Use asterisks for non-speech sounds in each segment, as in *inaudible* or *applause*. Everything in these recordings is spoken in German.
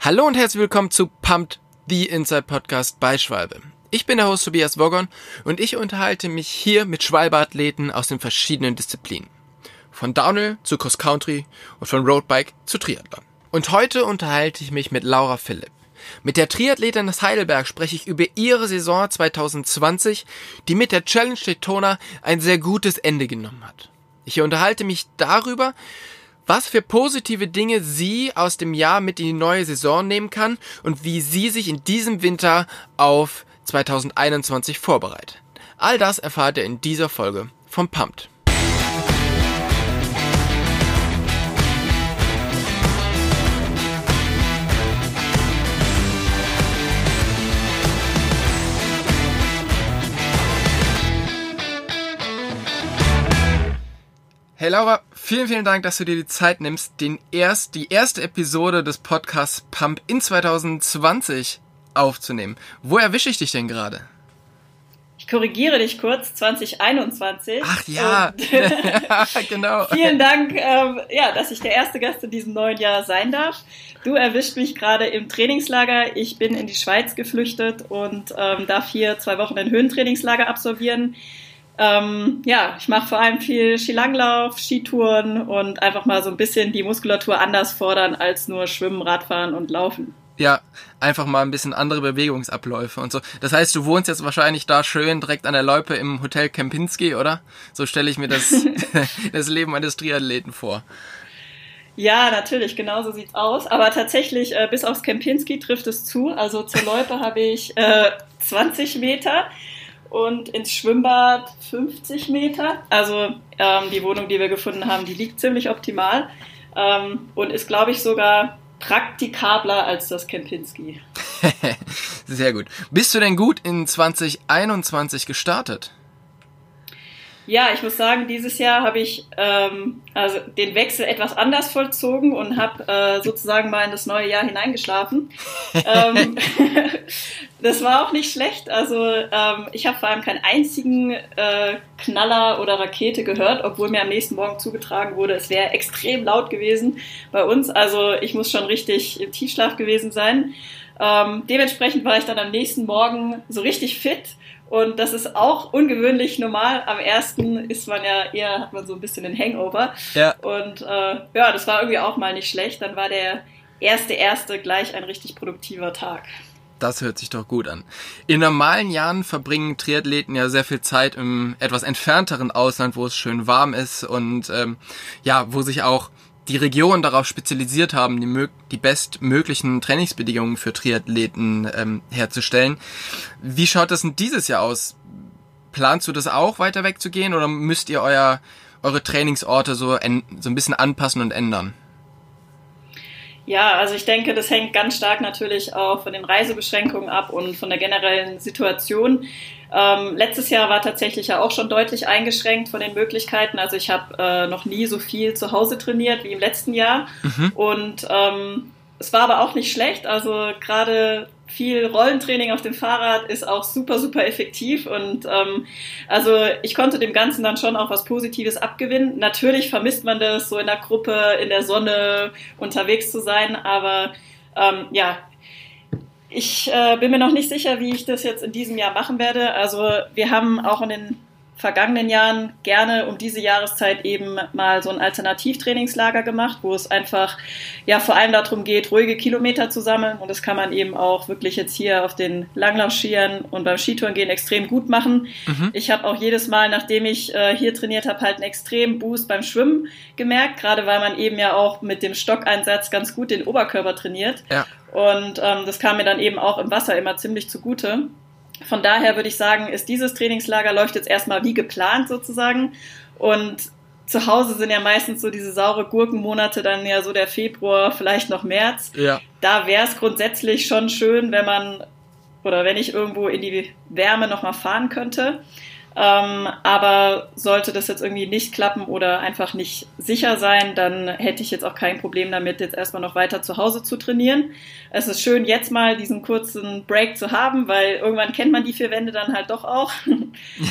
Hallo und herzlich willkommen zu Pumped, the Inside Podcast bei Schwalbe. Ich bin der Host Tobias Woggon und ich unterhalte mich hier mit Schwalbe-Athleten aus den verschiedenen Disziplinen. Von Downhill zu Cross Country und von Roadbike zu Triathlon. Und heute unterhalte ich mich mit Laura Philipp. Mit der Triathletin aus Heidelberg spreche ich über ihre Saison 2020, die mit der Challenge Daytona ein sehr gutes Ende genommen hat. Ich unterhalte mich darüber, was für positive Dinge sie aus dem Jahr mit in die neue Saison nehmen kann und wie sie sich in diesem Winter auf 2021 vorbereitet. All das erfahrt ihr in dieser Folge vom Pumped. Hey Laura, vielen, vielen Dank, dass du dir die Zeit nimmst, den erst, die erste Episode des Podcasts Pump in 2020 aufzunehmen. Wo erwische ich dich denn gerade? Ich korrigiere dich kurz, 2021. Ach ja, *laughs* genau. *laughs* Vielen Dank, ähm, ja, dass ich der erste Gast in diesem neuen Jahr sein darf. Du erwischt mich gerade im Trainingslager. Ich bin in die Schweiz geflüchtet und ähm, darf hier zwei Wochen ein Höhentrainingslager absolvieren. Ähm, ja, ich mache vor allem viel Skilanglauf, Skitouren und einfach mal so ein bisschen die Muskulatur anders fordern als nur Schwimmen, Radfahren und Laufen. Ja, einfach mal ein bisschen andere Bewegungsabläufe und so. Das heißt, du wohnst jetzt wahrscheinlich da schön direkt an der Loipe im Hotel Kempinski, oder? So stelle ich mir das, *laughs* *laughs* das Leben eines Triathleten vor. Ja, natürlich, genau so sieht's aus. Aber tatsächlich, äh, bis aufs Kempinski trifft es zu. Also zur Loipe *laughs* habe ich äh, 20 Meter und ins Schwimmbad 50 Meter. Also ähm, die Wohnung, die wir gefunden haben, die liegt ziemlich optimal ähm, und ist, glaube ich, sogar praktikabler als das Kempinski. *laughs* Sehr gut. Bist du denn gut in 2021 gestartet? Ja, ich muss sagen, dieses Jahr habe ich ähm, also den Wechsel etwas anders vollzogen und habe äh, sozusagen mal in das neue Jahr hineingeschlafen. *laughs* ähm, *laughs* das war auch nicht schlecht. Also ähm, ich habe vor allem keinen einzigen äh, Knaller oder Rakete gehört, obwohl mir am nächsten Morgen zugetragen wurde, es wäre extrem laut gewesen bei uns. Also ich muss schon richtig im Tiefschlaf gewesen sein. Ähm, dementsprechend war ich dann am nächsten Morgen so richtig fit und das ist auch ungewöhnlich normal. Am ersten ist man ja eher, hat man so ein bisschen den Hangover. Ja. Und äh, ja, das war irgendwie auch mal nicht schlecht. Dann war der erste erste gleich ein richtig produktiver Tag. Das hört sich doch gut an. In normalen Jahren verbringen Triathleten ja sehr viel Zeit im etwas entfernteren Ausland, wo es schön warm ist und ähm, ja, wo sich auch die Regionen darauf spezialisiert haben, die, die bestmöglichen Trainingsbedingungen für Triathleten ähm, herzustellen. Wie schaut das denn dieses Jahr aus? Planst du das auch weiter wegzugehen oder müsst ihr euer, eure Trainingsorte so, so ein bisschen anpassen und ändern? Ja, also ich denke, das hängt ganz stark natürlich auch von den Reisebeschränkungen ab und von der generellen Situation. Ähm, letztes Jahr war tatsächlich ja auch schon deutlich eingeschränkt von den Möglichkeiten. Also ich habe äh, noch nie so viel zu Hause trainiert wie im letzten Jahr. Mhm. Und ähm, es war aber auch nicht schlecht. Also gerade viel Rollentraining auf dem Fahrrad ist auch super, super effektiv. Und ähm, also ich konnte dem Ganzen dann schon auch was Positives abgewinnen. Natürlich vermisst man das, so in der Gruppe, in der Sonne unterwegs zu sein. Aber ähm, ja, ich äh, bin mir noch nicht sicher, wie ich das jetzt in diesem Jahr machen werde. Also wir haben auch in den vergangenen Jahren gerne um diese Jahreszeit eben mal so ein Alternativtrainingslager gemacht, wo es einfach ja vor allem darum geht, ruhige Kilometer zu sammeln und das kann man eben auch wirklich jetzt hier auf den Langlaufskiern und beim Skitouren gehen extrem gut machen. Mhm. Ich habe auch jedes Mal, nachdem ich äh, hier trainiert habe, halt einen extremen Boost beim Schwimmen gemerkt, gerade weil man eben ja auch mit dem Stockeinsatz ganz gut den Oberkörper trainiert. Ja. Und ähm, das kam mir dann eben auch im Wasser immer ziemlich zugute. Von daher würde ich sagen, ist dieses Trainingslager läuft jetzt erstmal wie geplant sozusagen. Und zu Hause sind ja meistens so diese saure Gurkenmonate, dann ja so der Februar, vielleicht noch März. Ja. Da wäre es grundsätzlich schon schön, wenn man oder wenn ich irgendwo in die Wärme nochmal fahren könnte. Ähm, aber sollte das jetzt irgendwie nicht klappen oder einfach nicht sicher sein, dann hätte ich jetzt auch kein Problem damit, jetzt erstmal noch weiter zu Hause zu trainieren. Es ist schön, jetzt mal diesen kurzen Break zu haben, weil irgendwann kennt man die vier Wände dann halt doch auch. *laughs*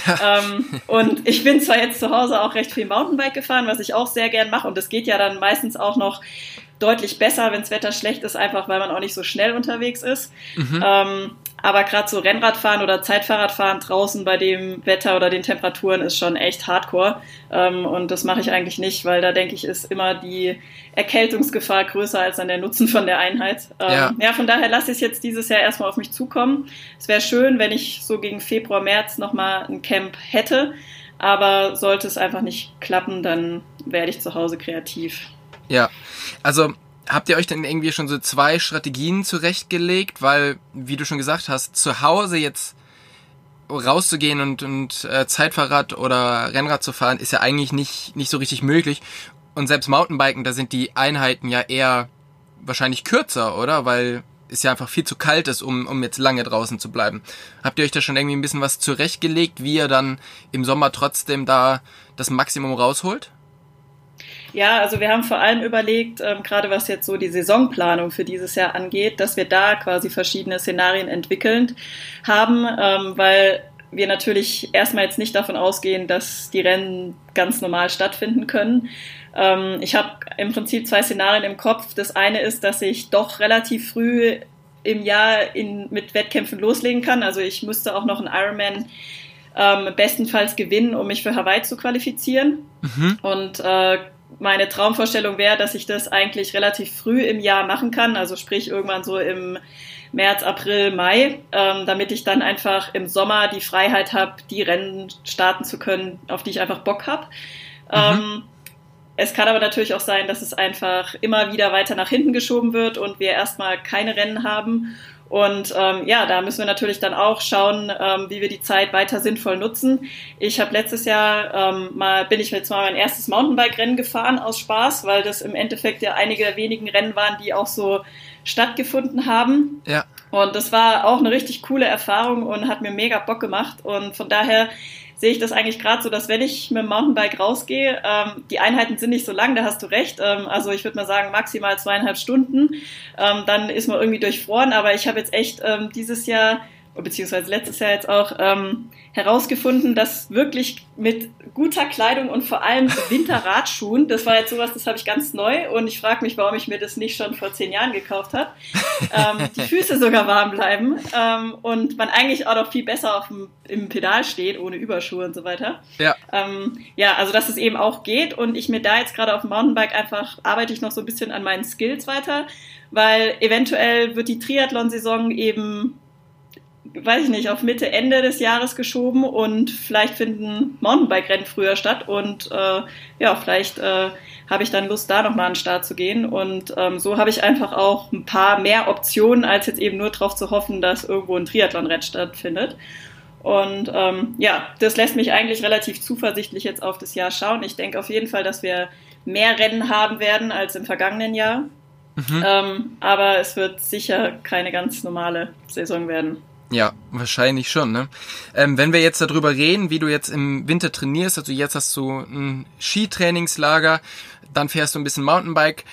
Ja. ähm, und ich bin zwar jetzt zu Hause auch recht viel Mountainbike gefahren, was ich auch sehr gern mache und das geht ja dann meistens auch noch deutlich besser, wenn das Wetter schlecht ist, einfach weil man auch nicht so schnell unterwegs ist. Mhm. Ähm, aber gerade so Rennradfahren oder Zeitfahrradfahren draußen bei dem Wetter oder den Temperaturen ist schon echt hardcore. Ähm, und das mache ich eigentlich nicht, weil da denke ich, ist immer die Erkältungsgefahr größer als dann der Nutzen von der Einheit. Ähm, ja. ja, von daher lasse ich es jetzt dieses Jahr erstmal auf mich zukommen. Es wäre schön, wenn ich so gegen Februar, März nochmal ein Camp hätte. Aber sollte es einfach nicht klappen, dann werde ich zu Hause kreativ. Ja, also habt ihr euch denn irgendwie schon so zwei Strategien zurechtgelegt? Weil, wie du schon gesagt hast, zu Hause jetzt rauszugehen und, und äh, Zeitfahrrad oder Rennrad zu fahren, ist ja eigentlich nicht, nicht so richtig möglich. Und selbst Mountainbiken, da sind die Einheiten ja eher wahrscheinlich kürzer, oder? Weil es ja einfach viel zu kalt ist, um, um jetzt lange draußen zu bleiben. Habt ihr euch da schon irgendwie ein bisschen was zurechtgelegt, wie ihr dann im Sommer trotzdem da das Maximum rausholt? Ja, also wir haben vor allem überlegt, ähm, gerade was jetzt so die Saisonplanung für dieses Jahr angeht, dass wir da quasi verschiedene Szenarien entwickelnd haben, ähm, weil wir natürlich erstmal jetzt nicht davon ausgehen, dass die Rennen ganz normal stattfinden können. Ähm, ich habe im Prinzip zwei Szenarien im Kopf. Das eine ist, dass ich doch relativ früh im Jahr in, mit Wettkämpfen loslegen kann. Also ich müsste auch noch einen Ironman ähm, bestenfalls gewinnen, um mich für Hawaii zu qualifizieren. Mhm. Und äh, meine Traumvorstellung wäre, dass ich das eigentlich relativ früh im Jahr machen kann, also sprich irgendwann so im März, April, Mai, ähm, damit ich dann einfach im Sommer die Freiheit habe, die Rennen starten zu können, auf die ich einfach Bock habe. Mhm. Ähm, es kann aber natürlich auch sein, dass es einfach immer wieder weiter nach hinten geschoben wird und wir erstmal keine Rennen haben und ähm, ja, da müssen wir natürlich dann auch schauen, ähm, wie wir die Zeit weiter sinnvoll nutzen. Ich habe letztes Jahr ähm, mal bin ich jetzt mal mein erstes Mountainbike-Rennen gefahren aus Spaß, weil das im Endeffekt ja einige der wenigen Rennen waren, die auch so stattgefunden haben. Ja. Und das war auch eine richtig coole Erfahrung und hat mir mega Bock gemacht. Und von daher sehe ich das eigentlich gerade so, dass wenn ich mit dem Mountainbike rausgehe, ähm, die Einheiten sind nicht so lang, da hast du recht. Ähm, also ich würde mal sagen maximal zweieinhalb Stunden. Ähm, dann ist man irgendwie durchfroren. Aber ich habe jetzt echt ähm, dieses Jahr beziehungsweise letztes Jahr jetzt auch ähm, herausgefunden, dass wirklich mit guter Kleidung und vor allem *laughs* Winterradschuhen, das war jetzt sowas, das habe ich ganz neu und ich frage mich, warum ich mir das nicht schon vor zehn Jahren gekauft habe, ähm, die *laughs* Füße sogar warm bleiben ähm, und man eigentlich auch noch viel besser auf dem, im Pedal steht, ohne Überschuhe und so weiter. Ja. Ähm, ja, also dass es eben auch geht und ich mir da jetzt gerade auf dem Mountainbike einfach arbeite ich noch so ein bisschen an meinen Skills weiter, weil eventuell wird die Triathlon-Saison eben weiß ich nicht, auf Mitte, Ende des Jahres geschoben und vielleicht finden Mountainbike-Rennen früher statt und äh, ja, vielleicht äh, habe ich dann Lust, da nochmal an den Start zu gehen und ähm, so habe ich einfach auch ein paar mehr Optionen, als jetzt eben nur darauf zu hoffen, dass irgendwo ein Triathlon-Rennen stattfindet. Und ähm, ja, das lässt mich eigentlich relativ zuversichtlich jetzt auf das Jahr schauen. Ich denke auf jeden Fall, dass wir mehr Rennen haben werden als im vergangenen Jahr. Mhm. Ähm, aber es wird sicher keine ganz normale Saison werden. Ja, wahrscheinlich schon, ne? Ähm, wenn wir jetzt darüber reden, wie du jetzt im Winter trainierst, also jetzt hast du ein Skitrainingslager, dann fährst du ein bisschen Mountainbike.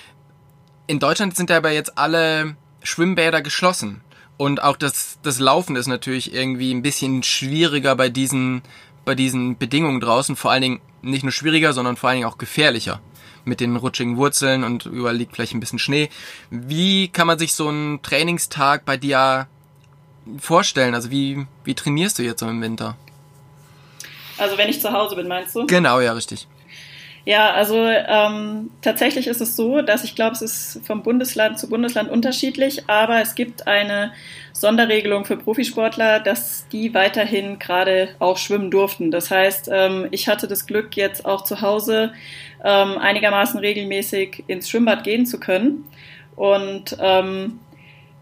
In Deutschland sind aber jetzt alle Schwimmbäder geschlossen. Und auch das, das Laufen ist natürlich irgendwie ein bisschen schwieriger bei diesen, bei diesen Bedingungen draußen. Vor allen Dingen nicht nur schwieriger, sondern vor allen Dingen auch gefährlicher. Mit den rutschigen Wurzeln und überall liegt vielleicht ein bisschen Schnee. Wie kann man sich so einen Trainingstag bei dir vorstellen? Also wie, wie trainierst du jetzt so im Winter? Also wenn ich zu Hause bin, meinst du? Genau, ja, richtig. Ja, also ähm, tatsächlich ist es so, dass ich glaube, es ist vom Bundesland zu Bundesland unterschiedlich, aber es gibt eine Sonderregelung für Profisportler, dass die weiterhin gerade auch schwimmen durften. Das heißt, ähm, ich hatte das Glück, jetzt auch zu Hause ähm, einigermaßen regelmäßig ins Schwimmbad gehen zu können. Und ähm,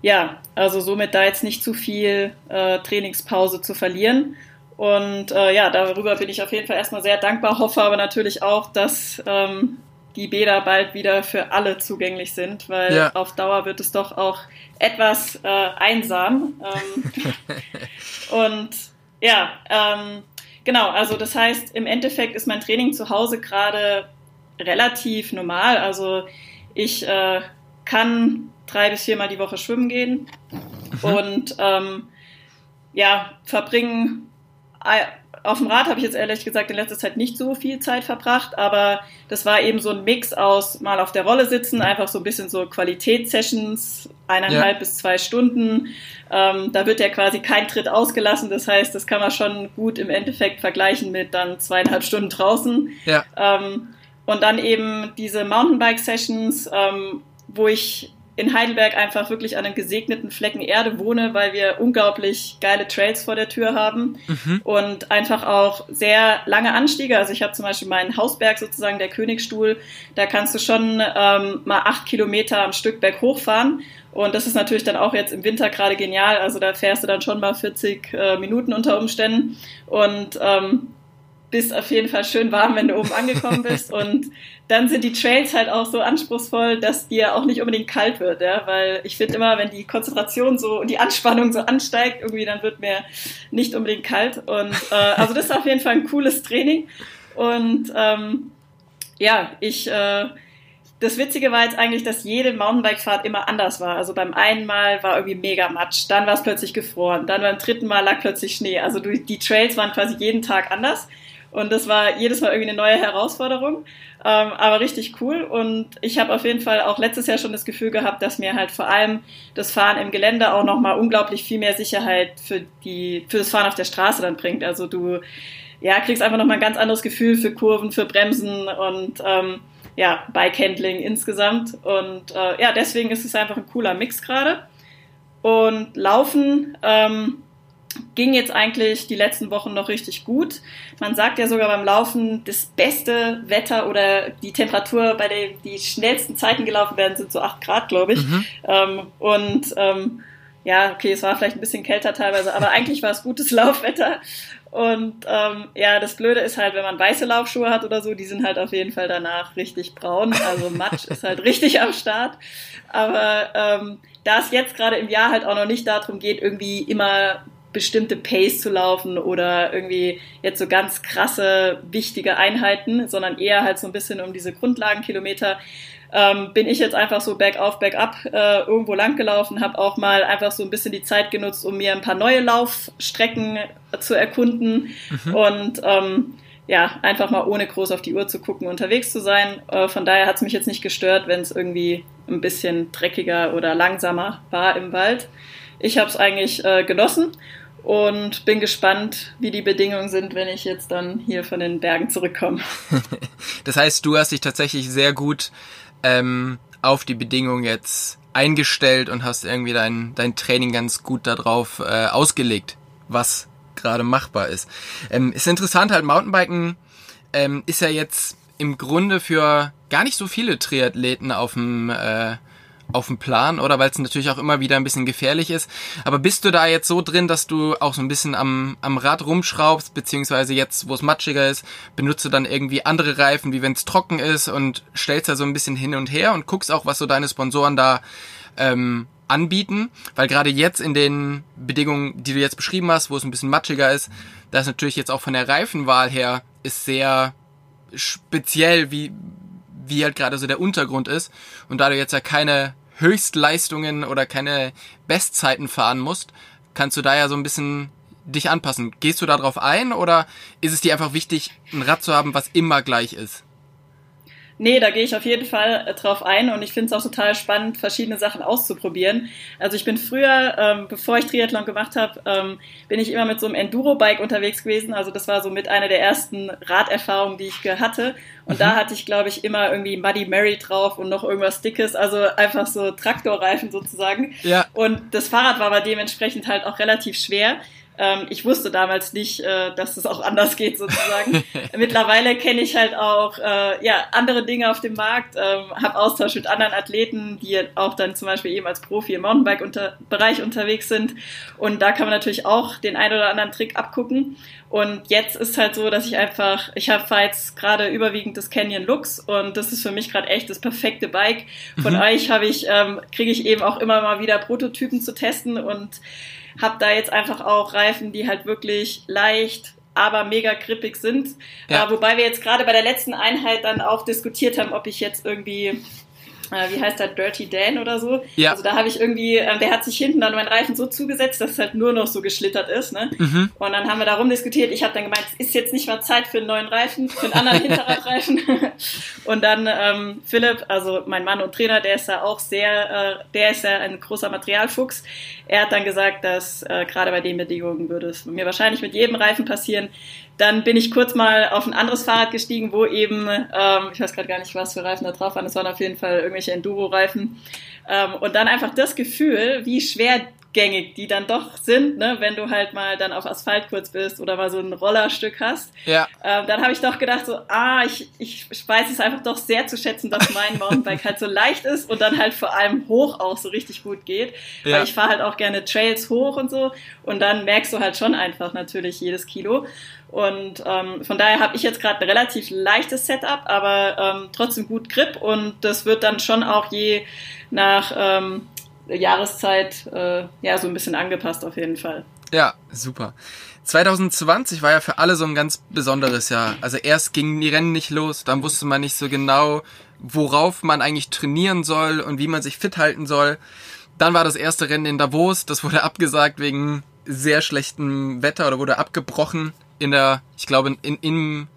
ja, also somit da jetzt nicht zu viel äh, Trainingspause zu verlieren. Und äh, ja, darüber bin ich auf jeden Fall erstmal sehr dankbar, hoffe aber natürlich auch, dass ähm, die Bäder bald wieder für alle zugänglich sind, weil ja. auf Dauer wird es doch auch etwas äh, einsam. Ähm, *laughs* und ja, ähm, genau, also das heißt, im Endeffekt ist mein Training zu Hause gerade relativ normal. Also ich äh, kann drei bis viermal die Woche schwimmen gehen mhm. und ähm, ja, verbringen auf dem Rad habe ich jetzt ehrlich gesagt in letzter Zeit nicht so viel Zeit verbracht, aber das war eben so ein Mix aus mal auf der Rolle sitzen, einfach so ein bisschen so Qualitätssessions, eineinhalb ja. bis zwei Stunden. Ähm, da wird ja quasi kein Tritt ausgelassen, das heißt, das kann man schon gut im Endeffekt vergleichen mit dann zweieinhalb Stunden draußen. Ja. Ähm, und dann eben diese Mountainbike-Sessions, ähm, wo ich in Heidelberg einfach wirklich an einem gesegneten Flecken Erde wohne, weil wir unglaublich geile Trails vor der Tür haben mhm. und einfach auch sehr lange Anstiege. Also ich habe zum Beispiel meinen Hausberg sozusagen, der Königstuhl, da kannst du schon ähm, mal acht Kilometer am Stück berg hochfahren. Und das ist natürlich dann auch jetzt im Winter gerade genial. Also da fährst du dann schon mal 40 äh, Minuten unter Umständen. Und ähm, bist auf jeden Fall schön warm, wenn du oben angekommen bist. *laughs* Und dann sind die Trails halt auch so anspruchsvoll, dass dir auch nicht unbedingt kalt wird, ja. Weil ich finde immer, wenn die Konzentration so und die Anspannung so ansteigt, irgendwie dann wird mir nicht unbedingt kalt. Und äh, also das ist auf jeden Fall ein cooles Training. Und ähm, ja, ich äh, das Witzige war jetzt eigentlich, dass jede Mountainbike-Fahrt immer anders war. Also beim einen Mal war irgendwie mega Matsch, dann war es plötzlich gefroren, dann beim dritten Mal lag plötzlich Schnee. Also die Trails waren quasi jeden Tag anders. Und das war jedes Mal irgendwie eine neue Herausforderung, ähm, aber richtig cool. Und ich habe auf jeden Fall auch letztes Jahr schon das Gefühl gehabt, dass mir halt vor allem das Fahren im Gelände auch nochmal unglaublich viel mehr Sicherheit für die für das Fahren auf der Straße dann bringt. Also du ja kriegst einfach nochmal ein ganz anderes Gefühl für Kurven, für Bremsen und ähm, ja Bike-Handling insgesamt. Und äh, ja, deswegen ist es einfach ein cooler Mix gerade. Und Laufen ähm, ging jetzt eigentlich die letzten Wochen noch richtig gut. Man sagt ja sogar beim Laufen, das beste Wetter oder die Temperatur, bei der die schnellsten Zeiten gelaufen werden, sind so 8 Grad, glaube ich. Mhm. Ähm, und ähm, ja, okay, es war vielleicht ein bisschen kälter teilweise, aber *laughs* eigentlich war es gutes Laufwetter. Und ähm, ja, das Blöde ist halt, wenn man weiße Laufschuhe hat oder so, die sind halt auf jeden Fall danach richtig braun. Also Matsch ist halt richtig am Start. Aber ähm, da es jetzt gerade im Jahr halt auch noch nicht darum geht, irgendwie immer bestimmte Pace zu laufen oder irgendwie jetzt so ganz krasse, wichtige Einheiten, sondern eher halt so ein bisschen um diese Grundlagenkilometer. Ähm, bin ich jetzt einfach so bergauf, bergab äh, irgendwo lang gelaufen, habe auch mal einfach so ein bisschen die Zeit genutzt, um mir ein paar neue Laufstrecken zu erkunden mhm. und ähm, ja, einfach mal ohne groß auf die Uhr zu gucken, unterwegs zu sein. Äh, von daher hat es mich jetzt nicht gestört, wenn es irgendwie ein bisschen dreckiger oder langsamer war im Wald. Ich habe es eigentlich äh, genossen und bin gespannt, wie die Bedingungen sind, wenn ich jetzt dann hier von den Bergen zurückkomme. *laughs* das heißt, du hast dich tatsächlich sehr gut ähm, auf die Bedingungen jetzt eingestellt und hast irgendwie dein, dein Training ganz gut darauf äh, ausgelegt, was gerade machbar ist. Ähm, ist interessant, halt Mountainbiken ähm, ist ja jetzt im Grunde für gar nicht so viele Triathleten auf dem äh, auf dem Plan, oder? Weil es natürlich auch immer wieder ein bisschen gefährlich ist. Aber bist du da jetzt so drin, dass du auch so ein bisschen am, am Rad rumschraubst, beziehungsweise jetzt, wo es matschiger ist, benutzt du dann irgendwie andere Reifen, wie wenn es trocken ist und stellst da so ein bisschen hin und her und guckst auch, was so deine Sponsoren da ähm, anbieten, weil gerade jetzt in den Bedingungen, die du jetzt beschrieben hast, wo es ein bisschen matschiger ist, da ist natürlich jetzt auch von der Reifenwahl her ist sehr speziell, wie wie halt gerade so der Untergrund ist und da du jetzt ja keine Höchstleistungen oder keine Bestzeiten fahren musst, kannst du da ja so ein bisschen dich anpassen. Gehst du darauf ein oder ist es dir einfach wichtig, ein Rad zu haben, was immer gleich ist? Nee, da gehe ich auf jeden Fall äh, drauf ein und ich finde es auch total spannend, verschiedene Sachen auszuprobieren. Also ich bin früher, ähm, bevor ich Triathlon gemacht habe, ähm, bin ich immer mit so einem Enduro-Bike unterwegs gewesen. Also das war so mit einer der ersten Raderfahrungen, die ich hatte. Und mhm. da hatte ich, glaube ich, immer irgendwie Muddy Mary drauf und noch irgendwas Dickes, also einfach so Traktorreifen sozusagen. Ja. Und das Fahrrad war aber dementsprechend halt auch relativ schwer. Ähm, ich wusste damals nicht, äh, dass es auch anders geht sozusagen. *laughs* Mittlerweile kenne ich halt auch äh, ja, andere Dinge auf dem Markt, ähm, habe Austausch mit anderen Athleten, die auch dann zum Beispiel eben als Profi im Mountainbike-Bereich unter unterwegs sind. Und da kann man natürlich auch den einen oder anderen Trick abgucken. Und jetzt ist halt so, dass ich einfach, ich habe jetzt gerade überwiegend das Canyon Lux und das ist für mich gerade echt das perfekte Bike. Von mhm. euch habe ich, ähm, kriege ich eben auch immer mal wieder Prototypen zu testen und habe da jetzt einfach auch Reifen, die halt wirklich leicht, aber mega grippig sind. Ja. Äh, wobei wir jetzt gerade bei der letzten Einheit dann auch diskutiert haben, ob ich jetzt irgendwie äh, wie heißt der, Dirty Dan oder so. Ja. Also da habe ich irgendwie, äh, der hat sich hinten dann meinen Reifen so zugesetzt, dass es halt nur noch so geschlittert ist. Ne? Mhm. Und dann haben wir darum diskutiert. Ich habe dann gemeint, es ist jetzt nicht mal Zeit für einen neuen Reifen, für einen anderen *laughs* Hinterradreifen. *laughs* und dann ähm, Philipp, also mein Mann und Trainer, der ist da auch sehr, äh, der ist ja ein großer Materialfuchs. Er hat dann gesagt, dass äh, gerade bei den Bedingungen würde es mir wahrscheinlich mit jedem Reifen passieren. Dann bin ich kurz mal auf ein anderes Fahrrad gestiegen, wo eben, ähm, ich weiß gerade gar nicht, was für Reifen da drauf waren, es waren auf jeden Fall irgendwelche Enduro-Reifen. Ähm, und dann einfach das Gefühl, wie schwergängig die dann doch sind, ne, wenn du halt mal dann auf Asphalt kurz bist oder mal so ein Rollerstück hast. Ja. Ähm, dann habe ich doch gedacht, so, ah, ich, ich weiß es einfach doch sehr zu schätzen, dass mein Mountainbike halt so leicht ist und dann halt vor allem hoch auch so richtig gut geht. Ja. Weil ich fahre halt auch gerne Trails hoch und so. Und dann merkst du halt schon einfach natürlich jedes Kilo. Und ähm, von daher habe ich jetzt gerade ein relativ leichtes Setup, aber ähm, trotzdem gut Grip und das wird dann schon auch je nach ähm, Jahreszeit äh, ja so ein bisschen angepasst auf jeden Fall. Ja, super. 2020 war ja für alle so ein ganz besonderes Jahr. Also erst gingen die Rennen nicht los, dann wusste man nicht so genau, worauf man eigentlich trainieren soll und wie man sich fit halten soll. Dann war das erste Rennen in Davos, das wurde abgesagt wegen sehr schlechtem Wetter oder wurde abgebrochen in der, ich glaube, in, in,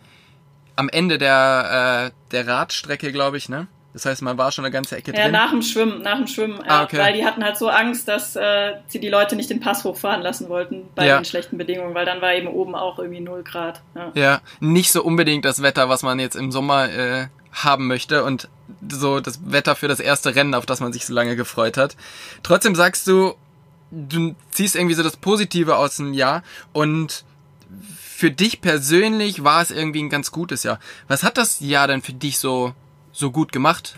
am Ende der, äh, der Radstrecke, glaube ich, ne? Das heißt, man war schon eine ganze Ecke Ja, drin. nach dem Schwimmen, nach dem Schwimmen, Ah, ja, okay. weil die hatten halt so Angst, dass äh, sie die Leute nicht den Pass hochfahren lassen wollten bei Ja. den schlechten Bedingungen, weil dann war eben oben auch irgendwie 0 Grad. Ja. Ja, nicht so unbedingt das Wetter, was man jetzt im Sommer äh, haben möchte und so das Wetter für das erste Rennen, auf das man sich so lange gefreut hat. Trotzdem sagst du, du ziehst irgendwie so das Positive aus dem Jahr und für dich persönlich war es irgendwie ein ganz gutes Jahr. Was hat das Jahr denn für dich so so gut gemacht?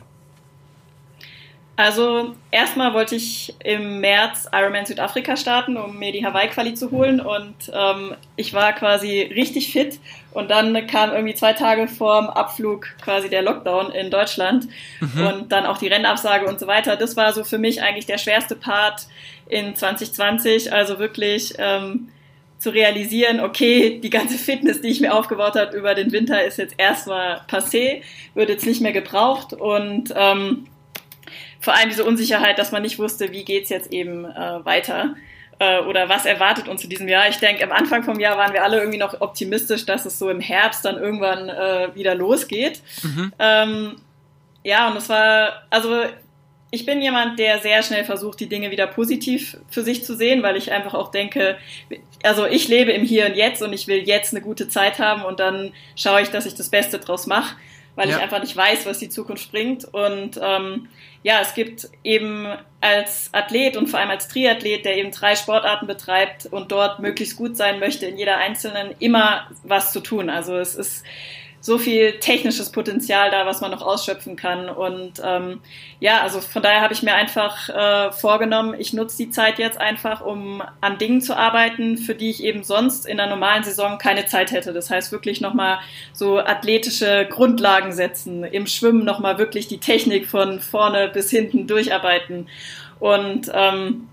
Also erstmal wollte ich im März Ironman Südafrika starten, um mir die Hawaii-Quali zu holen. Und ähm, ich war quasi richtig fit. Und dann kam irgendwie zwei Tage vorm Abflug quasi der Lockdown in Deutschland. Und dann auch die Rennabsage und so weiter. Das war so für mich eigentlich der schwerste Part in 2020, also wirklich ähm, zu realisieren, okay, die ganze Fitness, die ich mir aufgebaut habe über den Winter, ist jetzt erstmal passé, wird jetzt nicht mehr gebraucht und ähm, vor allem diese Unsicherheit, dass man nicht wusste, wie geht's jetzt eben äh, weiter äh, oder was erwartet uns in diesem Jahr. Ich denke, am Anfang vom Jahr waren wir alle irgendwie noch optimistisch, dass es so im Herbst dann irgendwann äh, wieder losgeht. Ähm, ja, und es war, also ich bin jemand, der sehr schnell versucht, die Dinge wieder positiv für sich zu sehen, weil ich einfach auch denke, also ich lebe im Hier und Jetzt und ich will jetzt eine gute Zeit haben und dann schaue ich, dass ich das Beste draus mache, weil Ja. ich einfach nicht weiß, was die Zukunft bringt. Und ähm, ja, es gibt eben als Athlet und vor allem als Triathlet, der eben drei Sportarten betreibt und dort möglichst gut sein möchte, in jeder einzelnen immer was zu tun. Also es ist so viel technisches Potenzial da, was man noch ausschöpfen kann. Und ähm, ja, also von daher habe ich mir einfach äh, vorgenommen, ich nutze die Zeit jetzt einfach, um an Dingen zu arbeiten, für die ich eben sonst in der normalen Saison keine Zeit hätte. Das heißt wirklich nochmal so athletische Grundlagen setzen, im Schwimmen nochmal wirklich die Technik von vorne bis hinten durcharbeiten. Und ähm,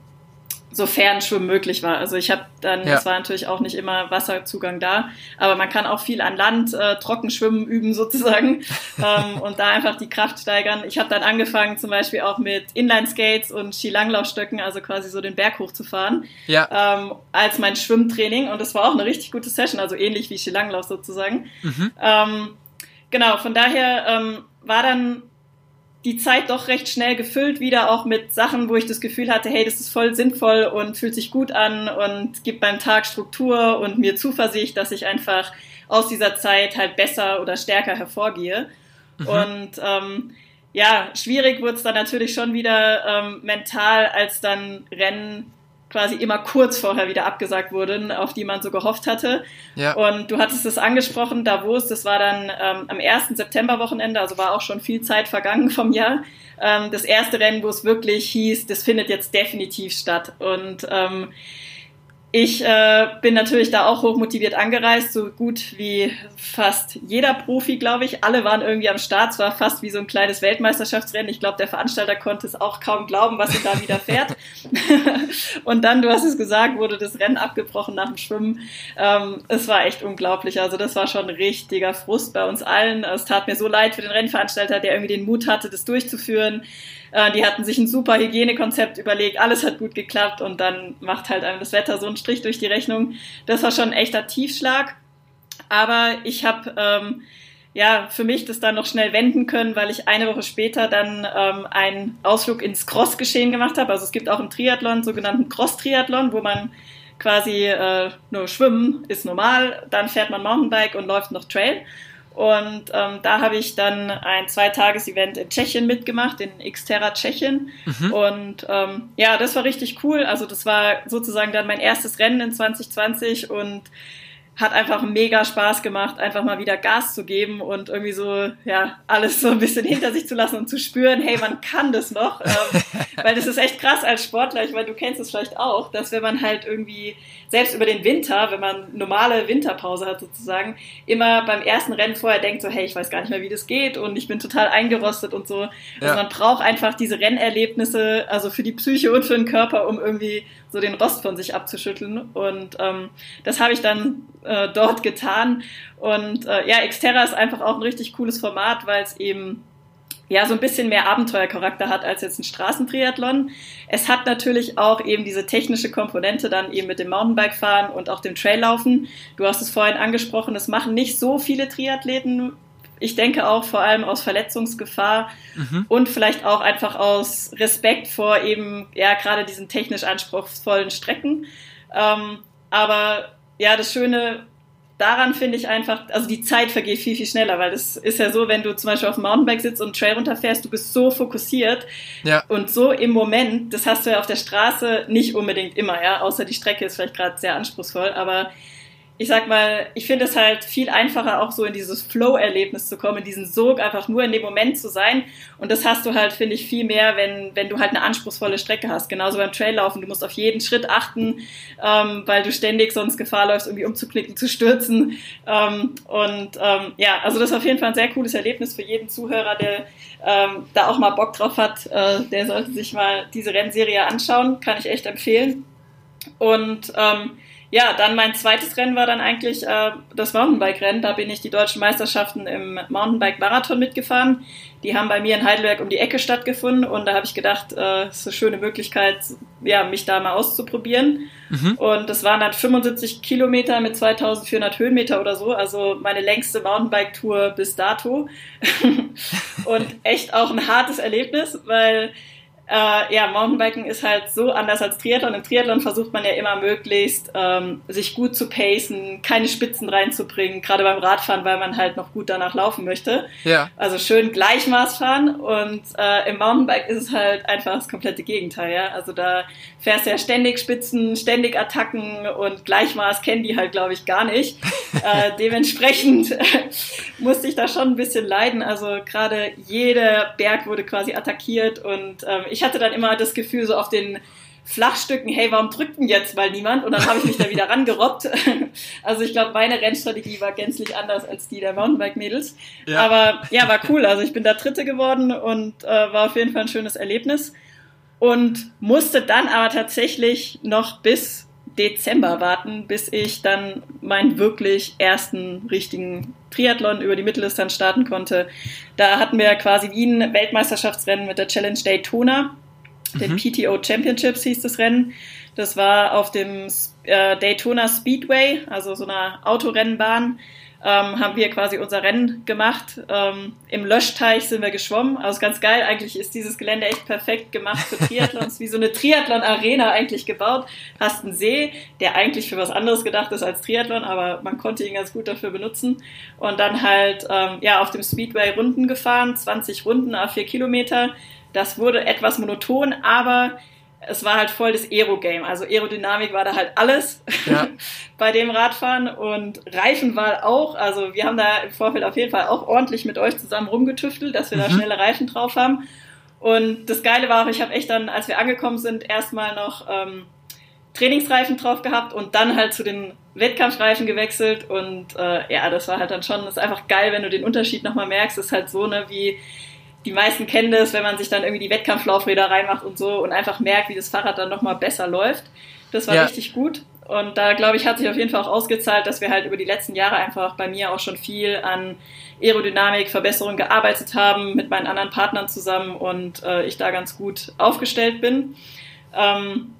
sofern Schwimmen möglich war. Also ich habe dann, Ja. es war natürlich auch nicht immer Wasserzugang da, aber man kann auch viel an Land äh, trocken schwimmen üben sozusagen *laughs* ähm, und da einfach die Kraft steigern. Ich habe dann angefangen zum Beispiel auch mit Inline-Skates und Skilanglaufstöcken, also quasi so den Berg hochzufahren, Ja, ähm, als mein Schwimmtraining und das war auch eine richtig gute Session, also ähnlich wie Skilanglauf sozusagen. Ähm, genau, von daher ähm, war dann die Zeit doch recht schnell gefüllt wieder auch mit Sachen, wo ich das Gefühl hatte, hey, das ist voll sinnvoll und fühlt sich gut an und gibt beim Tag Struktur und mir Zuversicht, dass ich einfach aus dieser Zeit halt besser oder stärker hervorgehe. Und ähm, ja, schwierig wurde es dann natürlich schon wieder ähm, mental, als dann Rennen quasi immer kurz vorher wieder abgesagt wurden, auf die man so gehofft hatte. ja, Und du hattest es angesprochen, Davos, das war dann ähm, am 1. Septemberwochenende, also war auch schon viel Zeit vergangen vom Jahr. Ähm, das erste Rennen, wo es wirklich hieß, das findet jetzt definitiv statt. Und ähm, ich äh, bin natürlich da auch hochmotiviert angereist, so gut wie fast jeder Profi, glaube ich. Alle waren irgendwie am Start. Es war fast wie so ein kleines Weltmeisterschaftsrennen. Ich glaube, der Veranstalter konnte es auch kaum glauben, was er da wieder fährt. *laughs* und dann, du hast es gesagt, wurde das Rennen abgebrochen nach dem Schwimmen. Ähm, es war echt unglaublich. Also das war schon richtiger Frust bei uns allen. Es tat mir so leid für den Rennveranstalter, der irgendwie den Mut hatte, das durchzuführen. Äh, die hatten sich ein super Hygienekonzept überlegt, alles hat gut geklappt und dann macht halt einem das Wetter so einen Strich durch die Rechnung. Das war schon ein echter Tiefschlag. Aber ich habe ähm, ja für mich das dann noch schnell wenden können, weil ich eine Woche später dann ähm, einen Ausflug ins Cross-Geschehen gemacht habe. Also es gibt auch im Triathlon sogenannten Cross-Triathlon, wo man quasi äh, nur schwimmen ist normal, dann fährt man Mountainbike und läuft noch Trail. Und ähm, da habe ich dann ein Zweitages-Event in Tschechien mitgemacht, in Xterra Tschechien. Mhm. Und ähm, ja, das war richtig cool. Also das war sozusagen dann mein erstes Rennen in 2020 und hat einfach mega Spaß gemacht, einfach mal wieder Gas zu geben und irgendwie so, ja, alles so ein bisschen hinter sich zu lassen und zu spüren, hey, man kann das noch. Ähm, *laughs* weil das ist echt krass als Sportler, ich meine, du kennst es vielleicht auch, dass wenn man halt irgendwie, selbst über den Winter, wenn man normale Winterpause hat sozusagen, immer beim ersten Rennen vorher denkt so, hey, ich weiß gar nicht mehr, wie das geht und ich bin total eingerostet und so. Also ja. man braucht einfach diese Rennerlebnisse, also für die Psyche und für den Körper, um irgendwie so den Rost von sich abzuschütteln. Und ähm, das habe ich dann äh, dort getan. Und äh, ja, Xterra ist einfach auch ein richtig cooles Format, weil es eben ja so ein bisschen mehr Abenteuercharakter hat als jetzt ein Straßentriathlon. Es hat natürlich auch eben diese technische Komponente dann eben mit dem Mountainbike-Fahren und auch dem Traillaufen. Du hast es vorhin angesprochen, es machen nicht so viele Triathleten. Ich denke auch vor allem aus Verletzungsgefahr mhm. und vielleicht auch einfach aus Respekt vor eben ja gerade diesen technisch anspruchsvollen Strecken. Ähm, aber ja, das Schöne daran finde ich einfach, also die Zeit vergeht viel, viel schneller, weil das ist ja so, wenn du zum Beispiel auf dem Mountainbike sitzt und Trail runterfährst, du bist so fokussiert ja. und so im Moment, das hast du ja auf der Straße nicht unbedingt immer, ja, außer die Strecke ist vielleicht gerade sehr anspruchsvoll, aber ich sag mal, ich finde es halt viel einfacher, auch so in dieses Flow-Erlebnis zu kommen, in diesen Sog, einfach nur in dem Moment zu sein. Und das hast du halt, finde ich, viel mehr, wenn, wenn du halt eine anspruchsvolle Strecke hast. Genauso beim Traillaufen. Du musst auf jeden Schritt achten, ähm, weil du ständig sonst Gefahr läufst, irgendwie umzuklicken, zu stürzen. Ähm, und ähm, ja, also das ist auf jeden Fall ein sehr cooles Erlebnis für jeden Zuhörer, der ähm, da auch mal Bock drauf hat. Äh, der sollte sich mal diese Rennserie anschauen. Kann ich echt empfehlen. Und ähm, ja, dann mein zweites Rennen war dann eigentlich äh, das Mountainbike-Rennen. Da bin ich die deutschen Meisterschaften im Mountainbike-Marathon mitgefahren. Die haben bei mir in Heidelberg um die Ecke stattgefunden und da habe ich gedacht, äh, es ist eine schöne Möglichkeit, ja, mich da mal auszuprobieren. Mhm. Und das waren dann 75 Kilometer mit 2400 Höhenmeter oder so, also meine längste Mountainbike-Tour bis dato. *laughs* und echt auch ein hartes Erlebnis, weil äh, ja, Mountainbiken ist halt so anders als Triathlon. Im Triathlon versucht man ja immer möglichst, ähm, sich gut zu pacen, keine Spitzen reinzubringen, gerade beim Radfahren, weil man halt noch gut danach laufen möchte. Ja. Also schön Gleichmaß fahren und äh, im Mountainbike ist es halt einfach das komplette Gegenteil. Ja? Also da fährst du ja ständig Spitzen, ständig Attacken und Gleichmaß kennen die halt, glaube ich, gar nicht. *laughs* äh, dementsprechend *laughs* musste ich da schon ein bisschen leiden. Also gerade jeder Berg wurde quasi attackiert und ähm, ich hatte dann immer das Gefühl, so auf den Flachstücken, hey, warum drückt denn jetzt mal niemand? Und dann habe ich mich da wieder *laughs* rangerobbt. *laughs* Also ich glaube, meine Rennstrategie war gänzlich anders als die der Mountainbike-Mädels. Ja. Aber ja, war cool. Also ich bin da Dritte geworden und äh, war auf jeden Fall ein schönes Erlebnis. Und musste dann aber tatsächlich noch bis Dezember warten, bis ich dann meinen wirklich ersten richtigen Triathlon über die Mitteldistanz starten konnte. Da hatten wir quasi wie ein Weltmeisterschaftsrennen mit der Challenge Daytona. Mhm. Den PTO Championships hieß das Rennen. Das war auf dem äh, Daytona Speedway, also so einer Autorennbahn ähm, haben wir quasi unser Rennen gemacht. Ähm, Im Löschteich sind wir geschwommen. Also ganz geil. Eigentlich ist dieses Gelände echt perfekt gemacht für Triathlons, wie so eine Triathlon-Arena eigentlich gebaut. Hast einen See, der eigentlich für was anderes gedacht ist als Triathlon, aber man konnte ihn ganz gut dafür benutzen. Und dann halt ähm, ja auf dem Speedway Runden gefahren, 20 Runden auf vier Kilometer. Das wurde etwas monoton, aber es war halt voll das Aero-Game. Also Aerodynamik war da halt alles ja. *laughs* bei dem Radfahren und Reifenwahl auch. Also wir haben da im Vorfeld auf jeden Fall auch ordentlich mit euch zusammen rumgetüftelt, dass wir mhm. da schnelle Reifen drauf haben. Und das Geile war auch, ich habe echt dann, als wir angekommen sind, erstmal noch ähm, Trainingsreifen drauf gehabt und dann halt zu den Wettkampfreifen gewechselt und äh, ja, das war halt dann schon, das ist einfach geil, wenn du den Unterschied nochmal merkst. Das ist halt so, ne, wie die meisten kennen das, wenn man sich dann irgendwie die Wettkampflaufräder reinmacht und so und einfach merkt, wie das Fahrrad dann nochmal besser läuft. Das war ja. richtig gut. Und da, glaube ich, hat sich auf jeden Fall auch ausgezahlt, dass wir halt über die letzten Jahre einfach bei mir auch schon viel an Aerodynamik, Verbesserung gearbeitet haben mit meinen anderen Partnern zusammen und äh, ich da ganz gut aufgestellt bin. Ähm,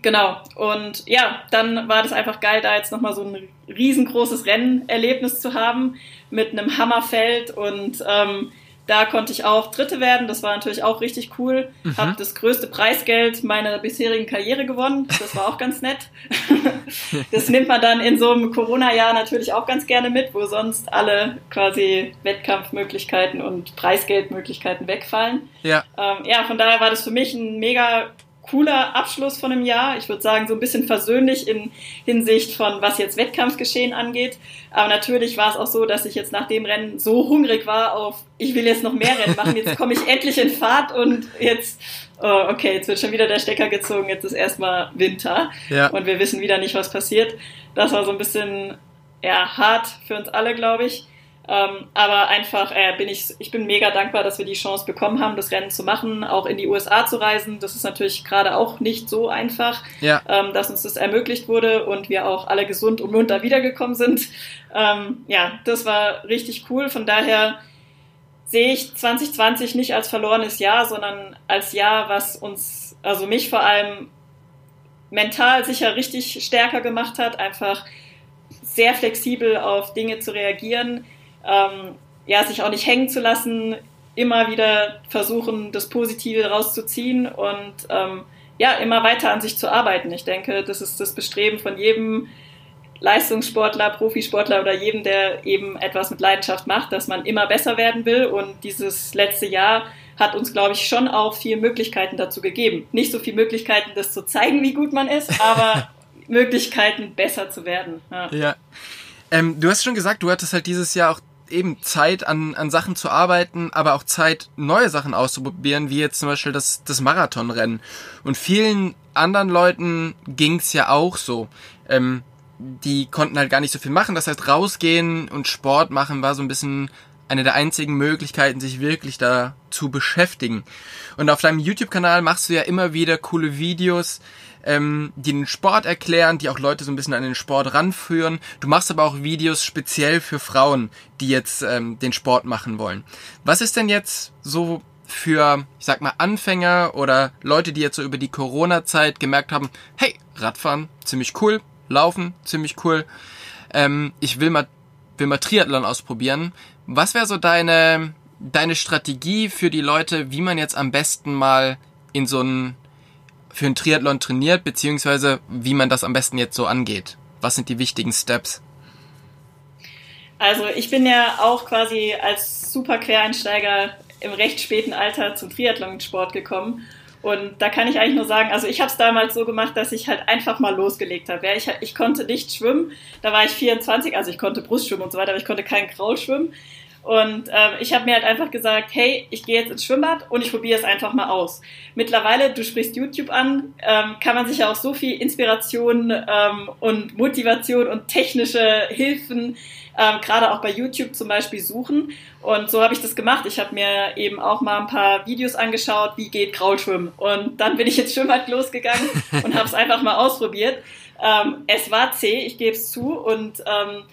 genau. Und ja, dann war das einfach geil, da jetzt nochmal so ein riesengroßes Rennerlebnis zu haben mit einem Hammerfeld und ähm, da konnte ich auch Dritte werden. Das war natürlich auch richtig cool. Mhm. Habe das größte Preisgeld meiner bisherigen Karriere gewonnen. Das war auch ganz nett. *laughs* das nimmt man dann in so einem Corona-Jahr natürlich auch ganz gerne mit, wo sonst alle quasi Wettkampfmöglichkeiten und Preisgeldmöglichkeiten wegfallen. Ja. Ähm, ja, von daher war das für mich ein mega cooler Abschluss von einem Jahr. Ich würde sagen, so ein bisschen versöhnlich in Hinsicht von, was jetzt Wettkampfgeschehen angeht. Aber natürlich war es auch so, dass ich jetzt nach dem Rennen so hungrig war auf, ich will jetzt noch mehr Rennen machen, jetzt komme ich endlich in Fahrt und jetzt, oh, okay, jetzt wird schon wieder der Stecker gezogen, jetzt ist erstmal Winter ja. und wir wissen wieder nicht, was passiert. Das war so ein bisschen, ja, hart für uns alle, glaube ich. Ähm, aber einfach äh, bin ich, ich bin mega dankbar, dass wir die Chance bekommen haben, das Rennen zu machen, auch in die USA zu reisen. Das ist natürlich gerade auch nicht so einfach, ja. ähm, dass uns das ermöglicht wurde und wir auch alle gesund und munter wiedergekommen sind. Ähm, ja, das war richtig cool. Von daher sehe ich 2020 nicht als verlorenes Jahr, sondern als Jahr, was uns, also mich vor allem mental sicher richtig stärker gemacht hat, einfach sehr flexibel auf Dinge zu reagieren, ähm, ja, sich auch nicht hängen zu lassen, immer wieder versuchen, das Positive rauszuziehen und ähm, ja, immer weiter an sich zu arbeiten. Ich denke, das ist das Bestreben von jedem Leistungssportler, Profisportler oder jedem, der eben etwas mit Leidenschaft macht, dass man immer besser werden will. Und dieses letzte Jahr hat uns, glaube ich, schon auch viele Möglichkeiten dazu gegeben. Nicht so viele Möglichkeiten, das zu zeigen, wie gut man ist, aber *laughs* Möglichkeiten, besser zu werden. Ja. ja. Ähm, du hast schon gesagt, du hattest halt dieses Jahr auch eben Zeit an, an Sachen zu arbeiten, aber auch Zeit, neue Sachen auszuprobieren, wie jetzt zum Beispiel das, das Marathonrennen. Und vielen anderen Leuten ging's ja auch so. Ähm, die konnten halt gar nicht so viel machen. Das heißt, rausgehen und Sport machen war so ein bisschen eine der einzigen Möglichkeiten, sich wirklich da zu beschäftigen. Und auf deinem YouTube-Kanal machst du ja immer wieder coole Videos, ähm, die den Sport erklären, die auch Leute so ein bisschen an den Sport ranführen. Du machst aber auch Videos speziell für Frauen, die jetzt ähm, den Sport machen wollen. Was ist denn jetzt so für, ich sag mal, Anfänger oder Leute, die jetzt so über die Corona-Zeit gemerkt haben, hey, Radfahren, ziemlich cool, Laufen, ziemlich cool, ähm, ich will mal, will mal Triathlon ausprobieren. Was wäre so deine, deine Strategie für die Leute, wie man jetzt am besten mal in so ein für einen Triathlon trainiert, beziehungsweise wie man das am besten jetzt so angeht? Was sind die wichtigen Steps? Also ich bin ja auch quasi als super Quereinsteiger im recht späten Alter zum Triathlon-Sport gekommen. Und da kann ich eigentlich nur sagen, also ich habe es damals so gemacht, dass ich halt einfach mal losgelegt habe. Ich, ich konnte nicht schwimmen, da war ich 24, also ich konnte Brustschwimmen und so weiter, aber ich konnte kein Kraul schwimmen. Und ähm, ich habe mir halt einfach gesagt, hey, ich gehe jetzt ins Schwimmbad und ich probiere es einfach mal aus. Mittlerweile, du sprichst YouTube an, ähm, kann man sich ja auch so viel Inspiration ähm, und Motivation und technische Hilfen ähm, gerade auch bei YouTube zum Beispiel suchen. Und so habe ich das gemacht. Ich habe mir eben auch mal ein paar Videos angeschaut, wie geht Kraulschwimmen. Und dann bin ich ins Schwimmbad losgegangen *laughs* und habe es einfach mal ausprobiert. Ähm, es war zäh, ich gebe es zu. Und ähm,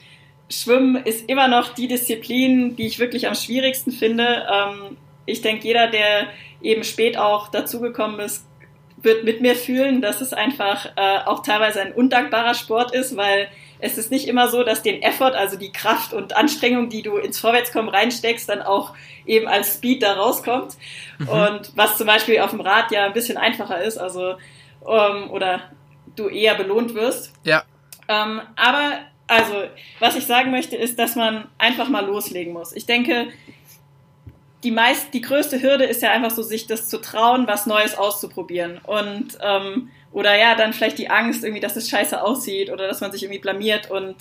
Schwimmen ist immer noch die Disziplin, die ich wirklich am schwierigsten finde. Ähm, ich denke, jeder, der eben spät auch dazugekommen ist, wird mit mir fühlen, dass es einfach äh, auch teilweise ein undankbarer Sport ist, weil es ist nicht immer so, dass den Effort, also die Kraft und Anstrengung, die du ins Vorwärtskommen reinsteckst, dann auch eben als Speed da rauskommt. Mhm. Und was zum Beispiel auf dem Rad ja ein bisschen einfacher ist, also ähm, oder du eher belohnt wirst. Ja. Ähm, aber also, was ich sagen möchte, ist, dass man einfach mal loslegen muss. Ich denke, die meist, die größte Hürde ist ja einfach so, sich das zu trauen, was Neues auszuprobieren. Und ähm, oder ja, dann vielleicht die Angst irgendwie, dass es scheiße aussieht oder dass man sich irgendwie blamiert und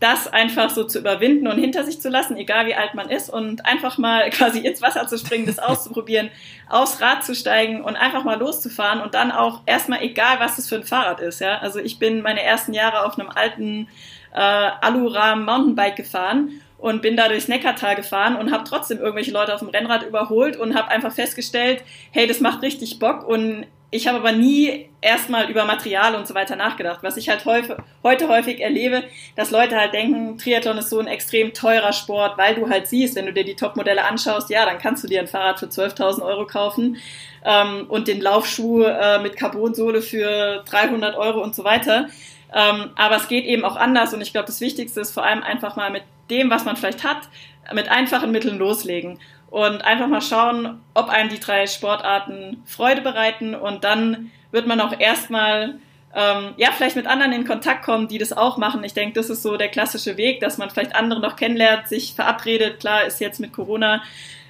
das einfach so zu überwinden und hinter sich zu lassen, egal wie alt man ist und einfach mal *laughs* quasi ins Wasser zu springen, das *laughs* auszuprobieren, aufs Rad zu steigen und einfach mal loszufahren und dann auch erstmal egal, was das für ein Fahrrad ist, ja. Also ich bin meine ersten Jahre auf einem alten äh, Alurahmen Mountainbike gefahren und bin da durchs Neckartal gefahren und habe trotzdem irgendwelche Leute auf dem Rennrad überholt und habe einfach festgestellt, hey, das macht richtig Bock und ich habe aber nie erstmal über Material und so weiter nachgedacht, was ich halt häufig, heute häufig erlebe, dass Leute halt denken, Triathlon ist so ein extrem teurer Sport, weil du halt siehst, wenn du dir die Topmodelle anschaust, ja, dann kannst du dir ein Fahrrad für 12.000 Euro kaufen ähm, und den Laufschuh äh, mit Carbonsohle für 300 Euro und so weiter. Ähm, aber es geht eben auch anders und ich glaube, das Wichtigste ist vor allem einfach mal mit dem, was man vielleicht hat, mit einfachen Mitteln loslegen und einfach mal schauen, ob einem die drei Sportarten Freude bereiten und dann wird man auch erstmal ähm, ja vielleicht mit anderen in Kontakt kommen, die das auch machen. Ich denke, das ist so der klassische Weg, dass man vielleicht andere noch kennenlernt, sich verabredet. Klar ist jetzt mit Corona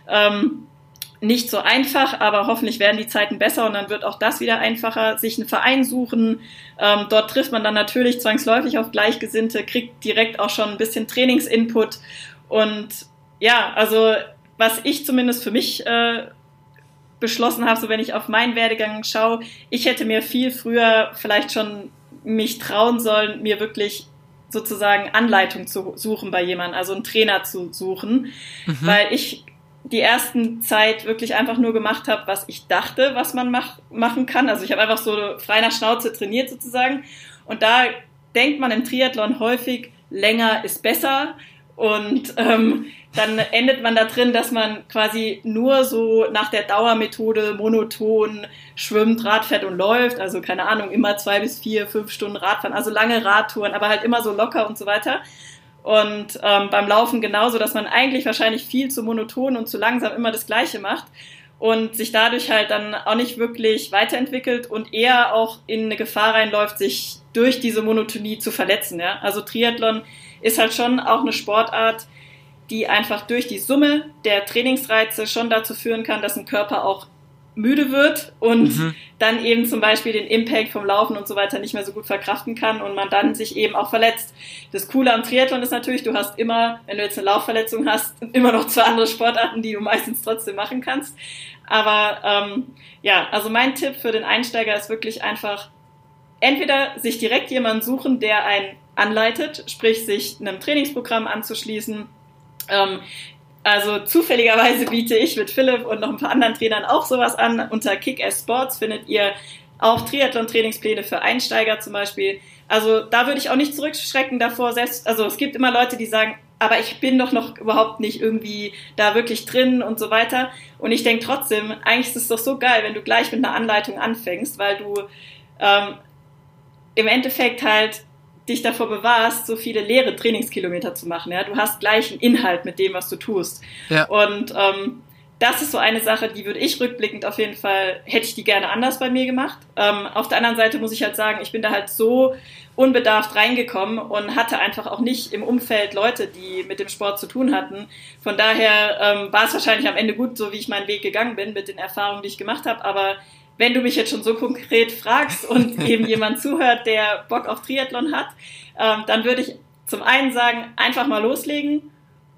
ähm, nicht so einfach, aber hoffentlich werden die Zeiten besser und dann wird auch das wieder einfacher. Sich einen Verein suchen, ähm, dort trifft man dann natürlich zwangsläufig auf Gleichgesinnte, kriegt direkt auch schon ein bisschen Trainingsinput und ja, also was ich zumindest für mich äh, beschlossen habe, so wenn ich auf meinen Werdegang schaue, ich hätte mir viel früher vielleicht schon mich trauen sollen, mir wirklich sozusagen Anleitung zu suchen bei jemandem, also einen Trainer zu suchen, mhm. weil ich die ersten Zeit wirklich einfach nur gemacht habe, was ich dachte, was man mach, machen kann. Also ich habe einfach so frei nach Schnauze trainiert sozusagen. Und da denkt man im Triathlon häufig, länger ist besser. Und ähm, dann endet man da drin, dass man quasi nur so nach der Dauermethode monoton schwimmt, Radfährt und läuft. Also keine Ahnung, immer zwei bis vier, fünf Stunden Radfahren, also lange Radtouren, aber halt immer so locker und so weiter. Und ähm, beim Laufen genauso, dass man eigentlich wahrscheinlich viel zu monoton und zu langsam immer das Gleiche macht und sich dadurch halt dann auch nicht wirklich weiterentwickelt und eher auch in eine Gefahr reinläuft, sich durch diese Monotonie zu verletzen. Ja? Also Triathlon ist halt schon auch eine Sportart, die einfach durch die Summe der Trainingsreize schon dazu führen kann, dass ein Körper auch müde wird und mhm. dann eben zum Beispiel den Impact vom Laufen und so weiter nicht mehr so gut verkraften kann und man dann sich eben auch verletzt. Das Coole am Triathlon ist natürlich, du hast immer, wenn du jetzt eine Laufverletzung hast, *laughs* immer noch zwei andere Sportarten, die du meistens trotzdem machen kannst. Aber ähm, ja, also mein Tipp für den Einsteiger ist wirklich einfach entweder sich direkt jemanden suchen, der einen anleitet, sprich sich einem Trainingsprogramm anzuschließen, ähm, also zufälligerweise biete ich mit Philipp und noch ein paar anderen Trainern auch sowas an. Unter Kick-Ass Sports findet ihr auch Triathlon-Trainingspläne für Einsteiger zum Beispiel. Also da würde ich auch nicht zurückschrecken davor. Selbst, also es gibt immer Leute, die sagen, aber ich bin doch noch überhaupt nicht irgendwie da wirklich drin und so weiter. Und ich denke trotzdem, eigentlich ist es doch so geil, wenn du gleich mit einer Anleitung anfängst, weil du ähm, im Endeffekt halt dich davor bewahrst, so viele leere Trainingskilometer zu machen. Ja? Du hast gleich einen Inhalt mit dem, was du tust. Ja. Und ähm, das ist so eine Sache, die würde ich rückblickend auf jeden Fall, hätte ich die gerne anders bei mir gemacht. Ähm, auf der anderen Seite muss ich halt sagen, ich bin da halt so unbedarft reingekommen und hatte einfach auch nicht im Umfeld Leute, die mit dem Sport zu tun hatten. Von daher ähm, war es wahrscheinlich am Ende gut, so wie ich meinen Weg gegangen bin mit den Erfahrungen, die ich gemacht habe. Aber wenn du mich jetzt schon so konkret fragst und *laughs* eben jemand zuhört, der Bock auf Triathlon hat, ähm, dann würde ich zum einen sagen, einfach mal loslegen,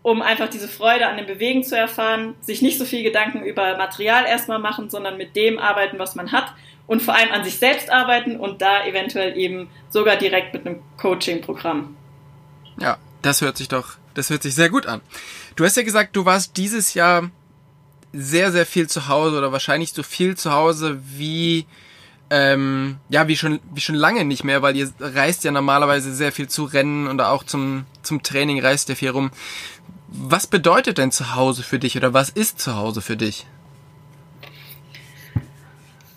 um einfach diese Freude an dem Bewegen zu erfahren, sich nicht so viel Gedanken über Material erstmal machen, sondern mit dem arbeiten, was man hat und vor allem an sich selbst arbeiten und da eventuell eben sogar direkt mit einem Coaching-Programm. Ja, das hört sich doch, das hört sich sehr gut an. Du hast ja gesagt, du warst dieses Jahr sehr, sehr viel zu Hause oder wahrscheinlich so viel zu Hause wie ähm, ja, wie schon, wie schon lange nicht mehr, weil ihr reist ja normalerweise sehr viel zu Rennen und auch zum, zum Training reist ihr viel rum. Was bedeutet denn zu Hause für dich oder was ist zu Hause für dich?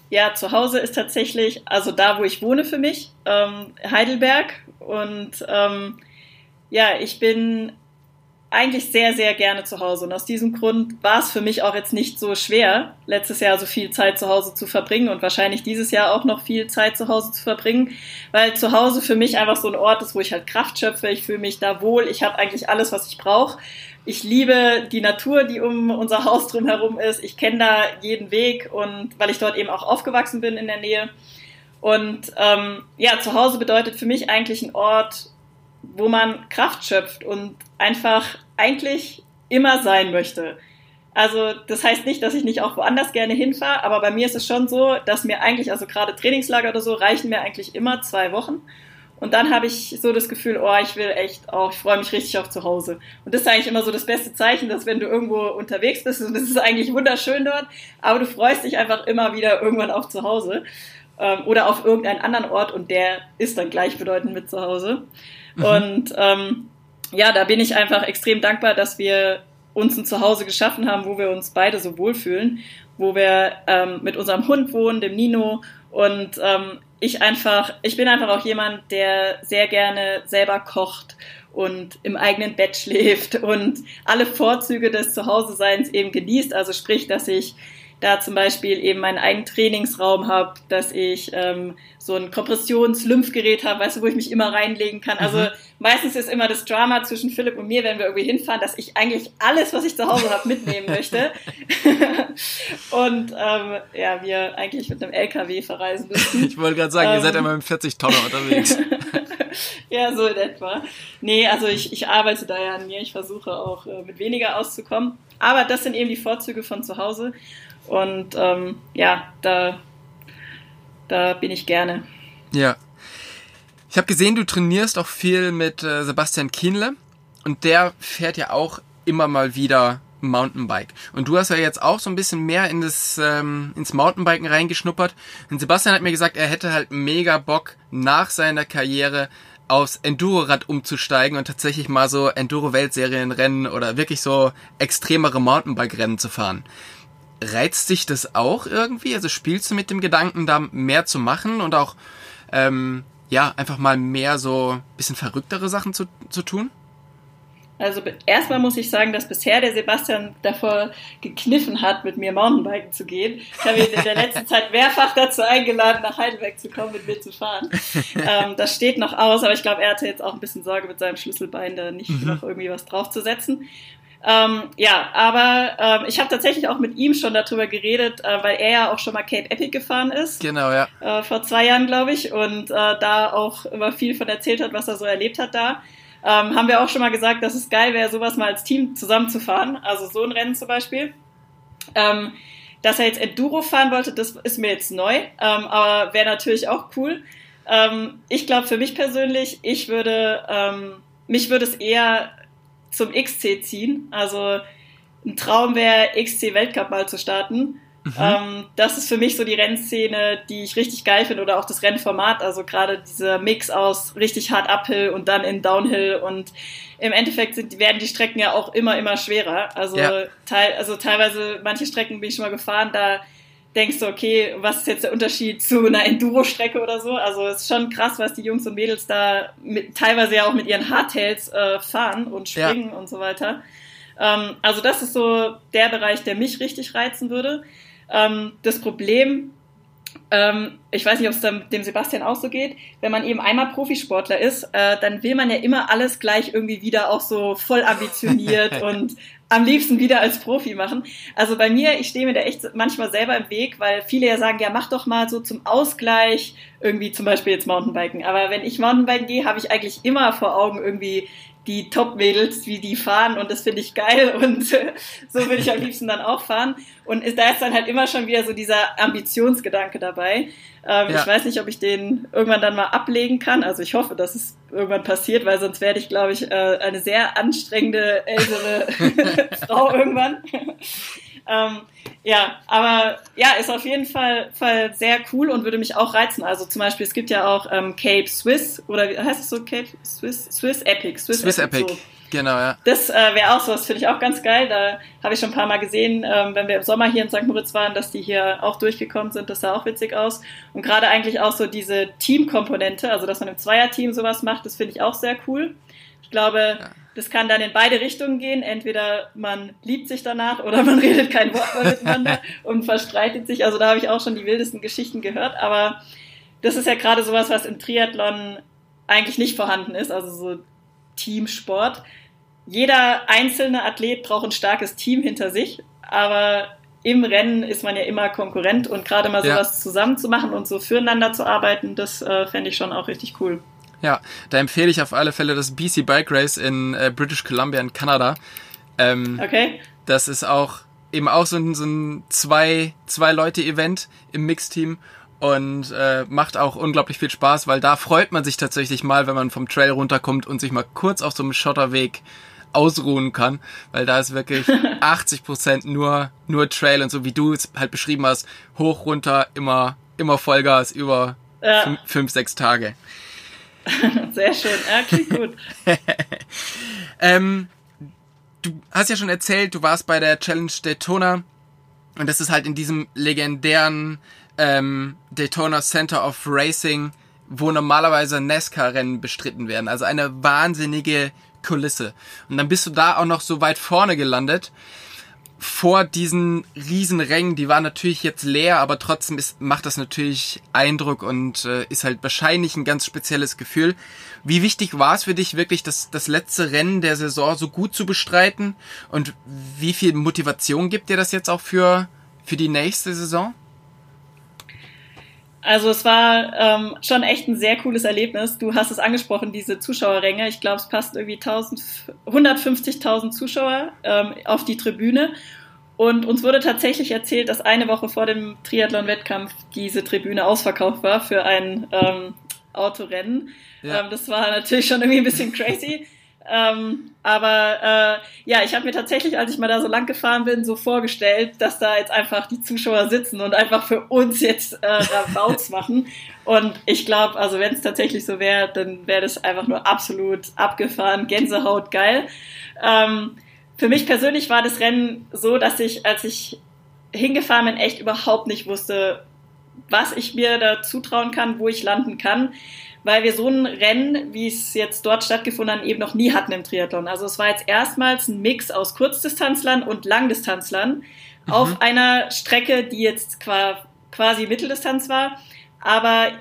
Ja, zu Hause ist tatsächlich, also da, wo ich wohne für mich, ähm, Heidelberg. Und ähm, ja, ich bin eigentlich sehr, sehr gerne zu Hause. Und aus diesem Grund war es für mich auch jetzt nicht so schwer, letztes Jahr so viel Zeit zu Hause zu verbringen und wahrscheinlich dieses Jahr auch noch viel Zeit zu Hause zu verbringen, weil zu Hause für mich einfach so ein Ort ist, wo ich halt Kraft schöpfe. Ich fühle mich da wohl. Ich habe eigentlich alles, was ich brauche. Ich liebe die Natur, die um unser Haus drum herum ist. Ich kenne da jeden Weg und weil ich dort eben auch aufgewachsen bin in der Nähe. Und ähm, ja, zu Hause bedeutet für mich eigentlich ein Ort, wo man Kraft schöpft und einfach eigentlich immer sein möchte. Also das heißt nicht, dass ich nicht auch woanders gerne hinfahre, aber bei mir ist es schon so, dass mir eigentlich, also gerade Trainingslager oder so, reichen mir eigentlich immer zwei Wochen. Und dann habe ich so das Gefühl, oh, ich will echt auch, ich freue mich richtig auf zu Hause. Und das ist eigentlich immer so das beste Zeichen, dass wenn du irgendwo unterwegs bist, und es ist eigentlich wunderschön dort, aber du freust dich einfach immer wieder irgendwann auf zu Hause ähm, oder auf irgendeinen anderen Ort und der ist dann gleichbedeutend mit zu Hause. Mhm. Und ähm, ja, da bin ich einfach extrem dankbar, dass wir uns ein Zuhause geschaffen haben, wo wir uns beide so wohlfühlen, wo wir ähm, mit unserem Hund wohnen, dem Nino und ähm, ich einfach, ich bin einfach auch jemand, der sehr gerne selber kocht und im eigenen Bett *laughs* schläft und alle Vorzüge des Zuhause-Seins eben genießt. Also sprich, dass ich da zum Beispiel eben meinen eigenen Trainingsraum habe, dass ich ähm, so ein Kompressions-Lymphgerät habe, weißt du, wo ich mich immer reinlegen kann. Also mhm. meistens ist immer das Drama zwischen Philipp und mir, wenn wir irgendwie hinfahren, dass ich eigentlich alles, was ich zu Hause habe, mitnehmen möchte. *laughs* und ähm, ja, wir eigentlich mit einem LKW verreisen müssen. Ich wollte gerade sagen, ähm, ihr seid immer mit 40 Tonner unterwegs. *laughs* ja, so in etwa. Nee, also ich, ich arbeite da ja an mir. Ich versuche auch äh, mit weniger auszukommen. Aber das sind eben die Vorzüge von zu Hause. Und ähm, ja, da, da bin ich gerne. Ja. Ich habe gesehen, du trainierst auch viel mit äh, Sebastian Kienle und der fährt ja auch immer mal wieder Mountainbike. Und du hast ja jetzt auch so ein bisschen mehr in das, ähm, ins Mountainbiken reingeschnuppert. Und Sebastian hat mir gesagt, er hätte halt mega Bock nach seiner Karriere aufs Enduro-Rad umzusteigen und tatsächlich mal so Enduro-Weltserienrennen oder wirklich so extremere Mountainbike-Rennen zu fahren reizt dich das auch irgendwie? Also spielst du mit dem Gedanken, da mehr zu machen und auch ähm, ja einfach mal mehr so bisschen verrücktere Sachen zu, zu tun? Also erstmal muss ich sagen, dass bisher der Sebastian davor gekniffen hat, mit mir Mountainbiken zu gehen. Ich habe ihn in der letzten Zeit mehrfach dazu eingeladen, nach Heidelberg zu kommen, mit mir zu fahren. *laughs* Ähm, das steht noch aus, aber ich glaube, er hatte jetzt auch ein bisschen Sorge mit seinem Schlüsselbein, da nicht mhm. noch irgendwie was draufzusetzen. Ähm, ja, aber ähm, ich habe tatsächlich auch mit ihm schon darüber geredet, äh, weil er ja auch schon mal Cape Epic gefahren ist. Genau, ja. Äh, vor zwei Jahren, glaube ich, und äh, da auch immer viel von erzählt hat, was er so erlebt hat da. Ähm, haben wir auch schon mal gesagt, dass es geil wäre, sowas mal als Team zusammenzufahren. Also so ein Rennen zum Beispiel. Ähm, dass er jetzt Enduro fahren wollte, das ist mir jetzt neu, ähm, aber wäre natürlich auch cool. Ähm, ich glaube für mich persönlich, ich würde, mich würde es eher zum XC ziehen. Also ein Traum wäre, XC Weltcup mal zu starten. Mhm. Ähm, das ist für mich so die Rennszene, die ich richtig geil finde oder auch das Rennformat. Also gerade dieser Mix aus richtig hart Uphill und dann in Downhill und im Endeffekt sind, werden die Strecken ja auch immer, immer schwerer. Also, ja. teil, also teilweise, manche Strecken bin ich schon mal gefahren, da denkst du, okay, was ist jetzt der Unterschied zu einer Enduro-Strecke oder so? Also es ist schon krass, was die Jungs und Mädels da mit, teilweise ja auch mit ihren Hardtails äh, fahren und springen ja. und so weiter. Ähm, also das ist so der Bereich, der mich richtig reizen würde. Ähm, das Problem, ähm, ich weiß nicht, ob es dem Sebastian auch so geht, wenn man eben einmal Profisportler ist, äh, dann will man ja immer alles gleich irgendwie wieder auch so voll *laughs* ambitioniert und am liebsten wieder als Profi machen. Also bei mir, ich stehe mir da echt manchmal selber im Weg, weil viele ja sagen, ja, mach doch mal so zum Ausgleich irgendwie zum Beispiel jetzt Mountainbiken. Aber wenn ich Mountainbiken gehe, habe ich eigentlich immer vor Augen irgendwie die Top-Mädels, wie die fahren und das finde ich geil *laughs* und so würde ich am liebsten dann auch fahren. Und da ist dann halt immer schon wieder so dieser Ambitionsgedanke dabei. Ähm, ja. Ich weiß nicht, ob ich den irgendwann dann mal ablegen kann. Also ich hoffe, dass es irgendwann passiert, weil sonst werde ich, glaube ich, äh, eine sehr anstrengende ältere *laughs* *laughs* Frau irgendwann. Ähm, ja, aber ja, ist auf jeden Fall, Fall sehr cool und würde mich auch reizen. Also zum Beispiel, es gibt ja auch ähm, Cape Swiss oder wie heißt es so? Cape Swiss, Swiss Epic. Swiss, Swiss Epic. Epic. So. Genau, ja. Das äh, wäre auch so, das finde ich auch ganz geil. Da habe ich schon ein paar Mal gesehen, ähm, wenn wir im Sommer hier in St. Moritz waren, dass die hier auch durchgekommen sind. Das sah auch witzig aus. Und gerade eigentlich auch so diese Teamkomponente, also dass man im Zweierteam sowas macht, das finde ich auch sehr cool. Ich glaube, ja. Das kann dann in beide Richtungen gehen. Entweder man liebt sich danach oder man *laughs* redet kein Wort mehr miteinander und verstreitet sich. Also da habe ich auch schon die wildesten Geschichten gehört. Aber das ist ja gerade sowas, was im Triathlon eigentlich nicht vorhanden ist. Also so Teamsport jeder einzelne Athlet braucht ein starkes Team hinter sich, aber im Rennen ist man ja immer Konkurrent und gerade mal sowas ja. zusammen zu machen und so füreinander zu arbeiten, das äh, fände ich schon auch richtig cool. Ja, da empfehle ich auf alle Fälle das BC Bike Race in äh, British Columbia in Kanada. Ähm, okay. Das ist auch eben auch so ein, so ein zwei, zwei Leute Event im Mixteam und äh, macht auch unglaublich viel Spaß, weil da freut man sich tatsächlich mal, wenn man vom Trail runterkommt und sich mal kurz auf so einem Schotterweg ausruhen kann, weil da ist wirklich *laughs* 80 Prozent nur nur Trail und so wie du es halt beschrieben hast, hoch runter immer immer Vollgas über ja. fünf, fünf, sechs Tage. *laughs* Sehr schön, ja, klingt gut. *laughs* ähm, du hast ja schon erzählt, du warst bei der Challenge Daytona und das ist halt in diesem legendären ähm, Daytona Center of Racing, wo normalerweise NASCAR-Rennen bestritten werden. Also eine wahnsinnige Kulisse. Und dann bist du da auch noch so weit vorne gelandet vor diesen riesen Rängen, die waren natürlich jetzt leer, aber trotzdem ist, macht das natürlich Eindruck und äh, ist halt wahrscheinlich ein ganz spezielles Gefühl. Wie wichtig war es für dich wirklich, das, das letzte Rennen der Saison so gut zu bestreiten? Und wie viel Motivation gibt dir das jetzt auch für, für die nächste Saison? Also es war ähm, schon echt ein sehr cooles Erlebnis. Du hast es angesprochen, diese Zuschauerränge. Ich glaube, es passt irgendwie 150.000 Zuschauer ähm, auf die Tribüne. Und uns wurde tatsächlich erzählt, dass eine Woche vor dem Triathlon-Wettkampf diese Tribüne ausverkauft war für ein ähm, Autorennen. Ja. Ähm, das war natürlich schon irgendwie ein bisschen crazy. *laughs* Ähm, aber äh, ja, ich habe mir tatsächlich, als ich mal da so lang gefahren bin, so vorgestellt, dass da jetzt einfach die Zuschauer sitzen und einfach für uns jetzt äh, Rabouts *laughs* machen. Und ich glaube, also wenn es tatsächlich so wäre, dann wäre das einfach nur absolut abgefahren, Gänsehaut geil. Ähm, für mich persönlich war das Rennen so, dass ich, als ich hingefahren bin, echt überhaupt nicht wusste, was ich mir da zutrauen kann, wo ich landen kann weil wir so ein Rennen, wie es jetzt dort stattgefunden hat, eben noch nie hatten im Triathlon. Also es war jetzt erstmals ein Mix aus Kurzdistanzlern und Langdistanzlern mhm. auf einer Strecke, die jetzt quasi Mitteldistanz war. Aber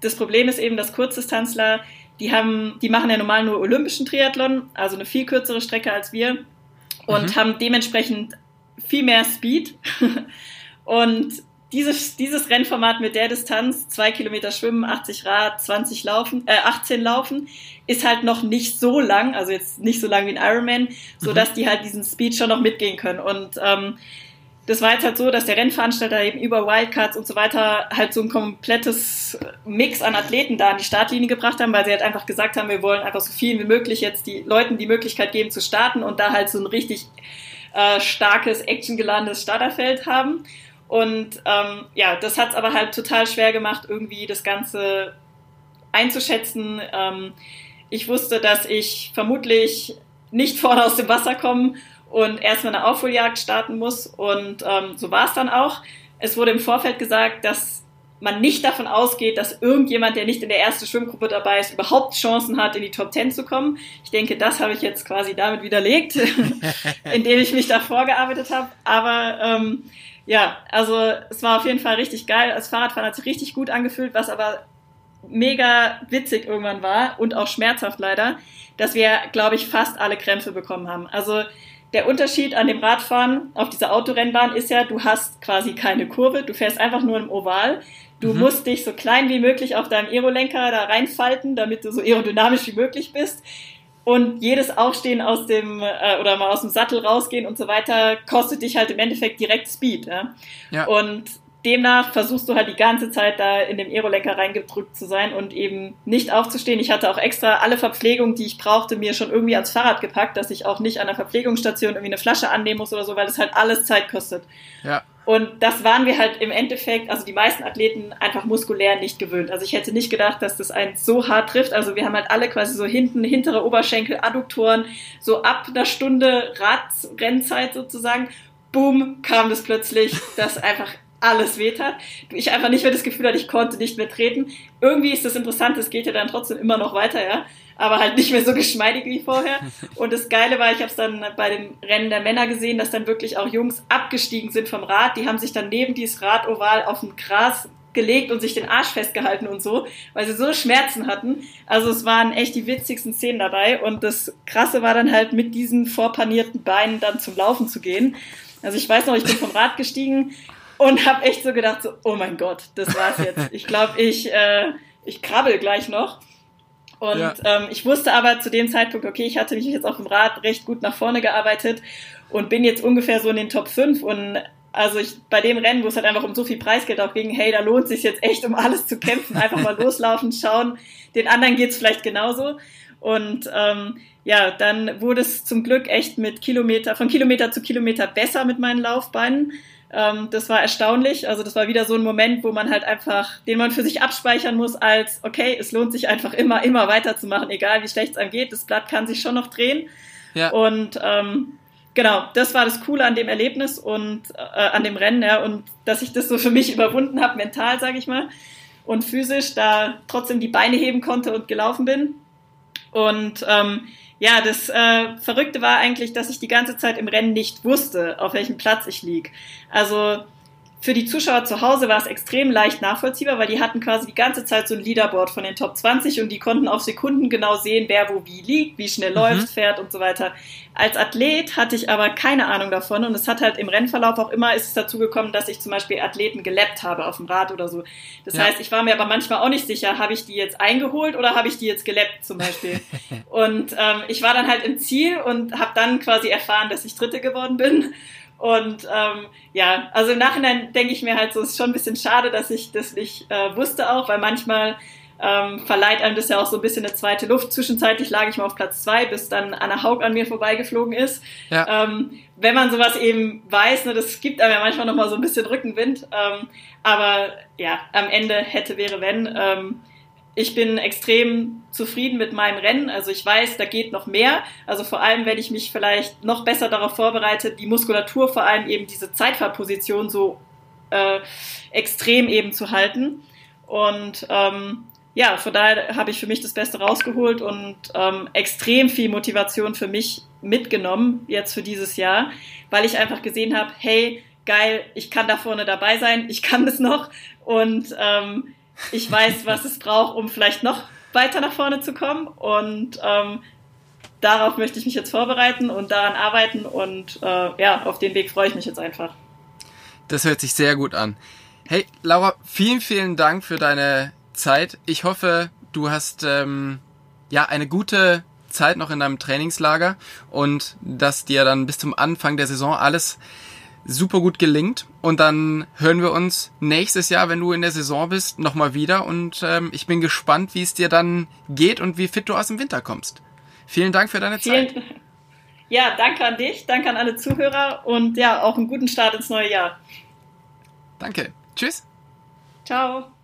das Problem ist eben, dass Kurzdistanzler, die haben, die machen ja normal nur olympischen Triathlon, also eine viel kürzere Strecke als wir und mhm. haben dementsprechend viel mehr Speed. *laughs* und dieses, dieses Rennformat mit der Distanz, zwei Kilometer schwimmen, 80 Rad, 20 laufen, äh, 18 laufen, ist halt noch nicht so lang, also jetzt nicht so lang wie ein Ironman, so mhm. dass die halt diesen Speed schon noch mitgehen können. Und ähm, das war jetzt halt so, dass der Rennveranstalter eben über Wildcards und so weiter halt so ein komplettes Mix an Athleten da an die Startlinie gebracht haben, weil sie halt einfach gesagt haben, wir wollen einfach so viel wie möglich jetzt die Leuten die Möglichkeit geben zu starten und da halt so ein richtig äh, starkes, actiongeladenes Starterfeld haben. Und ähm, ja, das hat es aber halt total schwer gemacht, irgendwie das Ganze einzuschätzen. Ähm, ich wusste, dass ich vermutlich nicht *laughs* vorne aus dem Wasser komme und erstmal eine Aufholjagd starten muss. Und ähm, so war es dann auch. Es wurde im Vorfeld gesagt, dass man nicht davon ausgeht, dass irgendjemand, der nicht in der ersten Schwimmgruppe dabei ist, überhaupt Chancen hat, in die Top Ten zu kommen. Ich denke, das habe ich jetzt quasi damit widerlegt, *laughs* indem ich mich da vorgearbeitet habe. Aber ähm, ja, also es war auf jeden Fall richtig geil. Das Fahrradfahren hat sich richtig gut angefühlt, was aber mega witzig irgendwann war und auch schmerzhaft leider, dass wir, glaube ich, fast alle Krämpfe bekommen haben. Also der Unterschied an dem Radfahren auf dieser Autorennbahn ist ja, du hast quasi keine Kurve, du fährst einfach nur im Oval. Du mhm. musst dich so klein wie möglich auf deinem Aerolenker da reinfalten, damit du so aerodynamisch wie möglich bist. Und jedes Aufstehen aus dem äh, oder mal aus dem Sattel rausgehen und so weiter kostet dich halt im Endeffekt direkt Speed. Ja? ja. Und demnach versuchst du halt die ganze Zeit da in dem Aerolenker reingedrückt zu sein und eben nicht aufzustehen. Ich hatte auch extra alle Verpflegung, die ich brauchte, mir schon irgendwie ans Fahrrad gepackt, dass ich auch nicht an der Verpflegungsstation irgendwie eine Flasche annehmen muss oder so, weil das halt alles Zeit kostet. Ja. Und das waren wir halt im Endeffekt, also die meisten Athleten einfach muskulär nicht gewöhnt. Also ich hätte nicht gedacht, dass das einen so hart trifft. Also wir haben halt alle quasi so hinten, hintere Oberschenkel, Adduktoren, so ab einer Stunde Radrennzeit sozusagen, boom, kam das plötzlich, dass einfach alles weht hat. Ich einfach nicht mehr das Gefühl hatte, ich konnte nicht mehr treten. Irgendwie ist das interessant, es geht ja dann trotzdem immer noch weiter, ja aber halt nicht mehr so geschmeidig wie vorher. Und das Geile war, ich habe es dann bei dem Rennen der Männer gesehen, dass dann wirklich auch Jungs abgestiegen sind vom Rad. Die haben sich dann neben dieses Radoval auf dem Gras gelegt und sich den Arsch festgehalten und so, weil sie so Schmerzen hatten. Also es waren echt die witzigsten Szenen dabei und das Krasse war dann halt mit diesen vorpanierten Beinen dann zum Laufen zu gehen. Also ich weiß noch, ich bin vom Rad gestiegen und habe echt so gedacht, so, oh mein Gott, das war's jetzt. Ich glaube, ich, äh, ich krabbel gleich noch. Und ja. ähm, ich wusste aber zu dem Zeitpunkt, okay, ich hatte mich jetzt auf dem Rad recht gut nach vorne gearbeitet und bin jetzt ungefähr so in den Top 5 und also ich, bei dem Rennen, wo es halt einfach um so viel Preisgeld auch ging, hey, da lohnt sich jetzt echt, um alles zu kämpfen, einfach mal *laughs* loslaufen, schauen, den anderen geht's vielleicht genauso. Und ähm, ja, dann wurde es zum Glück echt mit Kilometer, von Kilometer zu Kilometer besser mit meinen Laufbeinen. Ähm, das war erstaunlich. Also das war wieder so ein Moment, wo man halt einfach, den man für sich abspeichern muss, als okay, es lohnt sich einfach immer, immer weiterzumachen, egal wie schlecht es einem geht. Das Blatt kann sich schon noch drehen. Ja. Und ähm, genau, das war das Coole an dem Erlebnis und äh, an dem Rennen, ja, und dass ich das so für mich überwunden habe, mental, sage ich mal, und physisch, da trotzdem die Beine heben konnte und gelaufen bin. Und ähm, ja, das äh, Verrückte war eigentlich, dass ich die ganze Zeit im Rennen nicht wusste, auf welchem Platz ich lieg. Also für die Zuschauer zu Hause war es extrem leicht nachvollziehbar, weil die hatten quasi die ganze Zeit so ein Leaderboard von den Top 20 und die konnten auf Sekunden genau sehen, wer wo wie liegt, wie schnell mhm. läuft, fährt und so weiter. Als Athlet hatte ich aber keine Ahnung davon und es hat halt im Rennverlauf auch immer ist es dazu gekommen, dass ich zum Beispiel Athleten geleppt habe auf dem Rad oder so. Das ja. heißt, ich war mir aber manchmal auch nicht sicher, habe ich die jetzt eingeholt oder habe ich die jetzt geleppt zum Beispiel. *laughs* und ähm, ich war dann halt im Ziel und habe dann quasi erfahren, dass ich Dritte geworden bin und ähm, ja, also im Nachhinein denke ich mir halt so, es ist schon ein bisschen schade, dass ich das nicht äh, wusste auch, weil manchmal ähm, verleiht einem das ja auch so ein bisschen eine zweite Luft. Zwischenzeitlich lag ich mal auf Platz zwei, bis dann Anna Haug an mir vorbeigeflogen ist. Ja. Ähm, wenn man sowas eben weiß, ne, das gibt einem ja manchmal nochmal so ein bisschen Rückenwind. Ähm, aber ja, am Ende hätte, wäre, wenn. Ähm, ich bin extrem zufrieden mit meinem Rennen. Also ich weiß, da geht noch mehr. Also vor allem, wenn ich mich vielleicht noch besser darauf vorbereite, die Muskulatur vor allem eben diese Zeitfahrposition so äh, extrem eben zu halten. Und ähm, ja, von daher habe ich für mich das Beste rausgeholt und ähm, extrem viel Motivation für mich mitgenommen jetzt für dieses Jahr, weil ich einfach gesehen habe, hey, geil, ich kann da vorne dabei sein, ich kann das noch und ähm, ich weiß, was es braucht, um vielleicht noch weiter nach vorne zu kommen. Und ähm, darauf möchte ich mich jetzt vorbereiten und daran arbeiten. Und äh, ja, auf den Weg freue ich mich jetzt einfach. Das hört sich sehr gut an. Hey, Laura, vielen, vielen Dank für deine Zeit. Ich hoffe, du hast ähm, ja eine gute Zeit noch in deinem Trainingslager und dass dir dann bis zum Anfang der Saison alles super gut gelingt. Und dann hören wir uns nächstes Jahr, wenn du in der Saison bist, nochmal wieder. Und ähm, ich bin gespannt, wie es dir dann geht und wie fit du aus dem Winter kommst. Vielen Dank für deine Vielen, Zeit. *laughs* Ja, danke an dich, danke an alle Zuhörer und ja, auch einen guten Start ins neue Jahr. Danke. Tschüss. Ciao.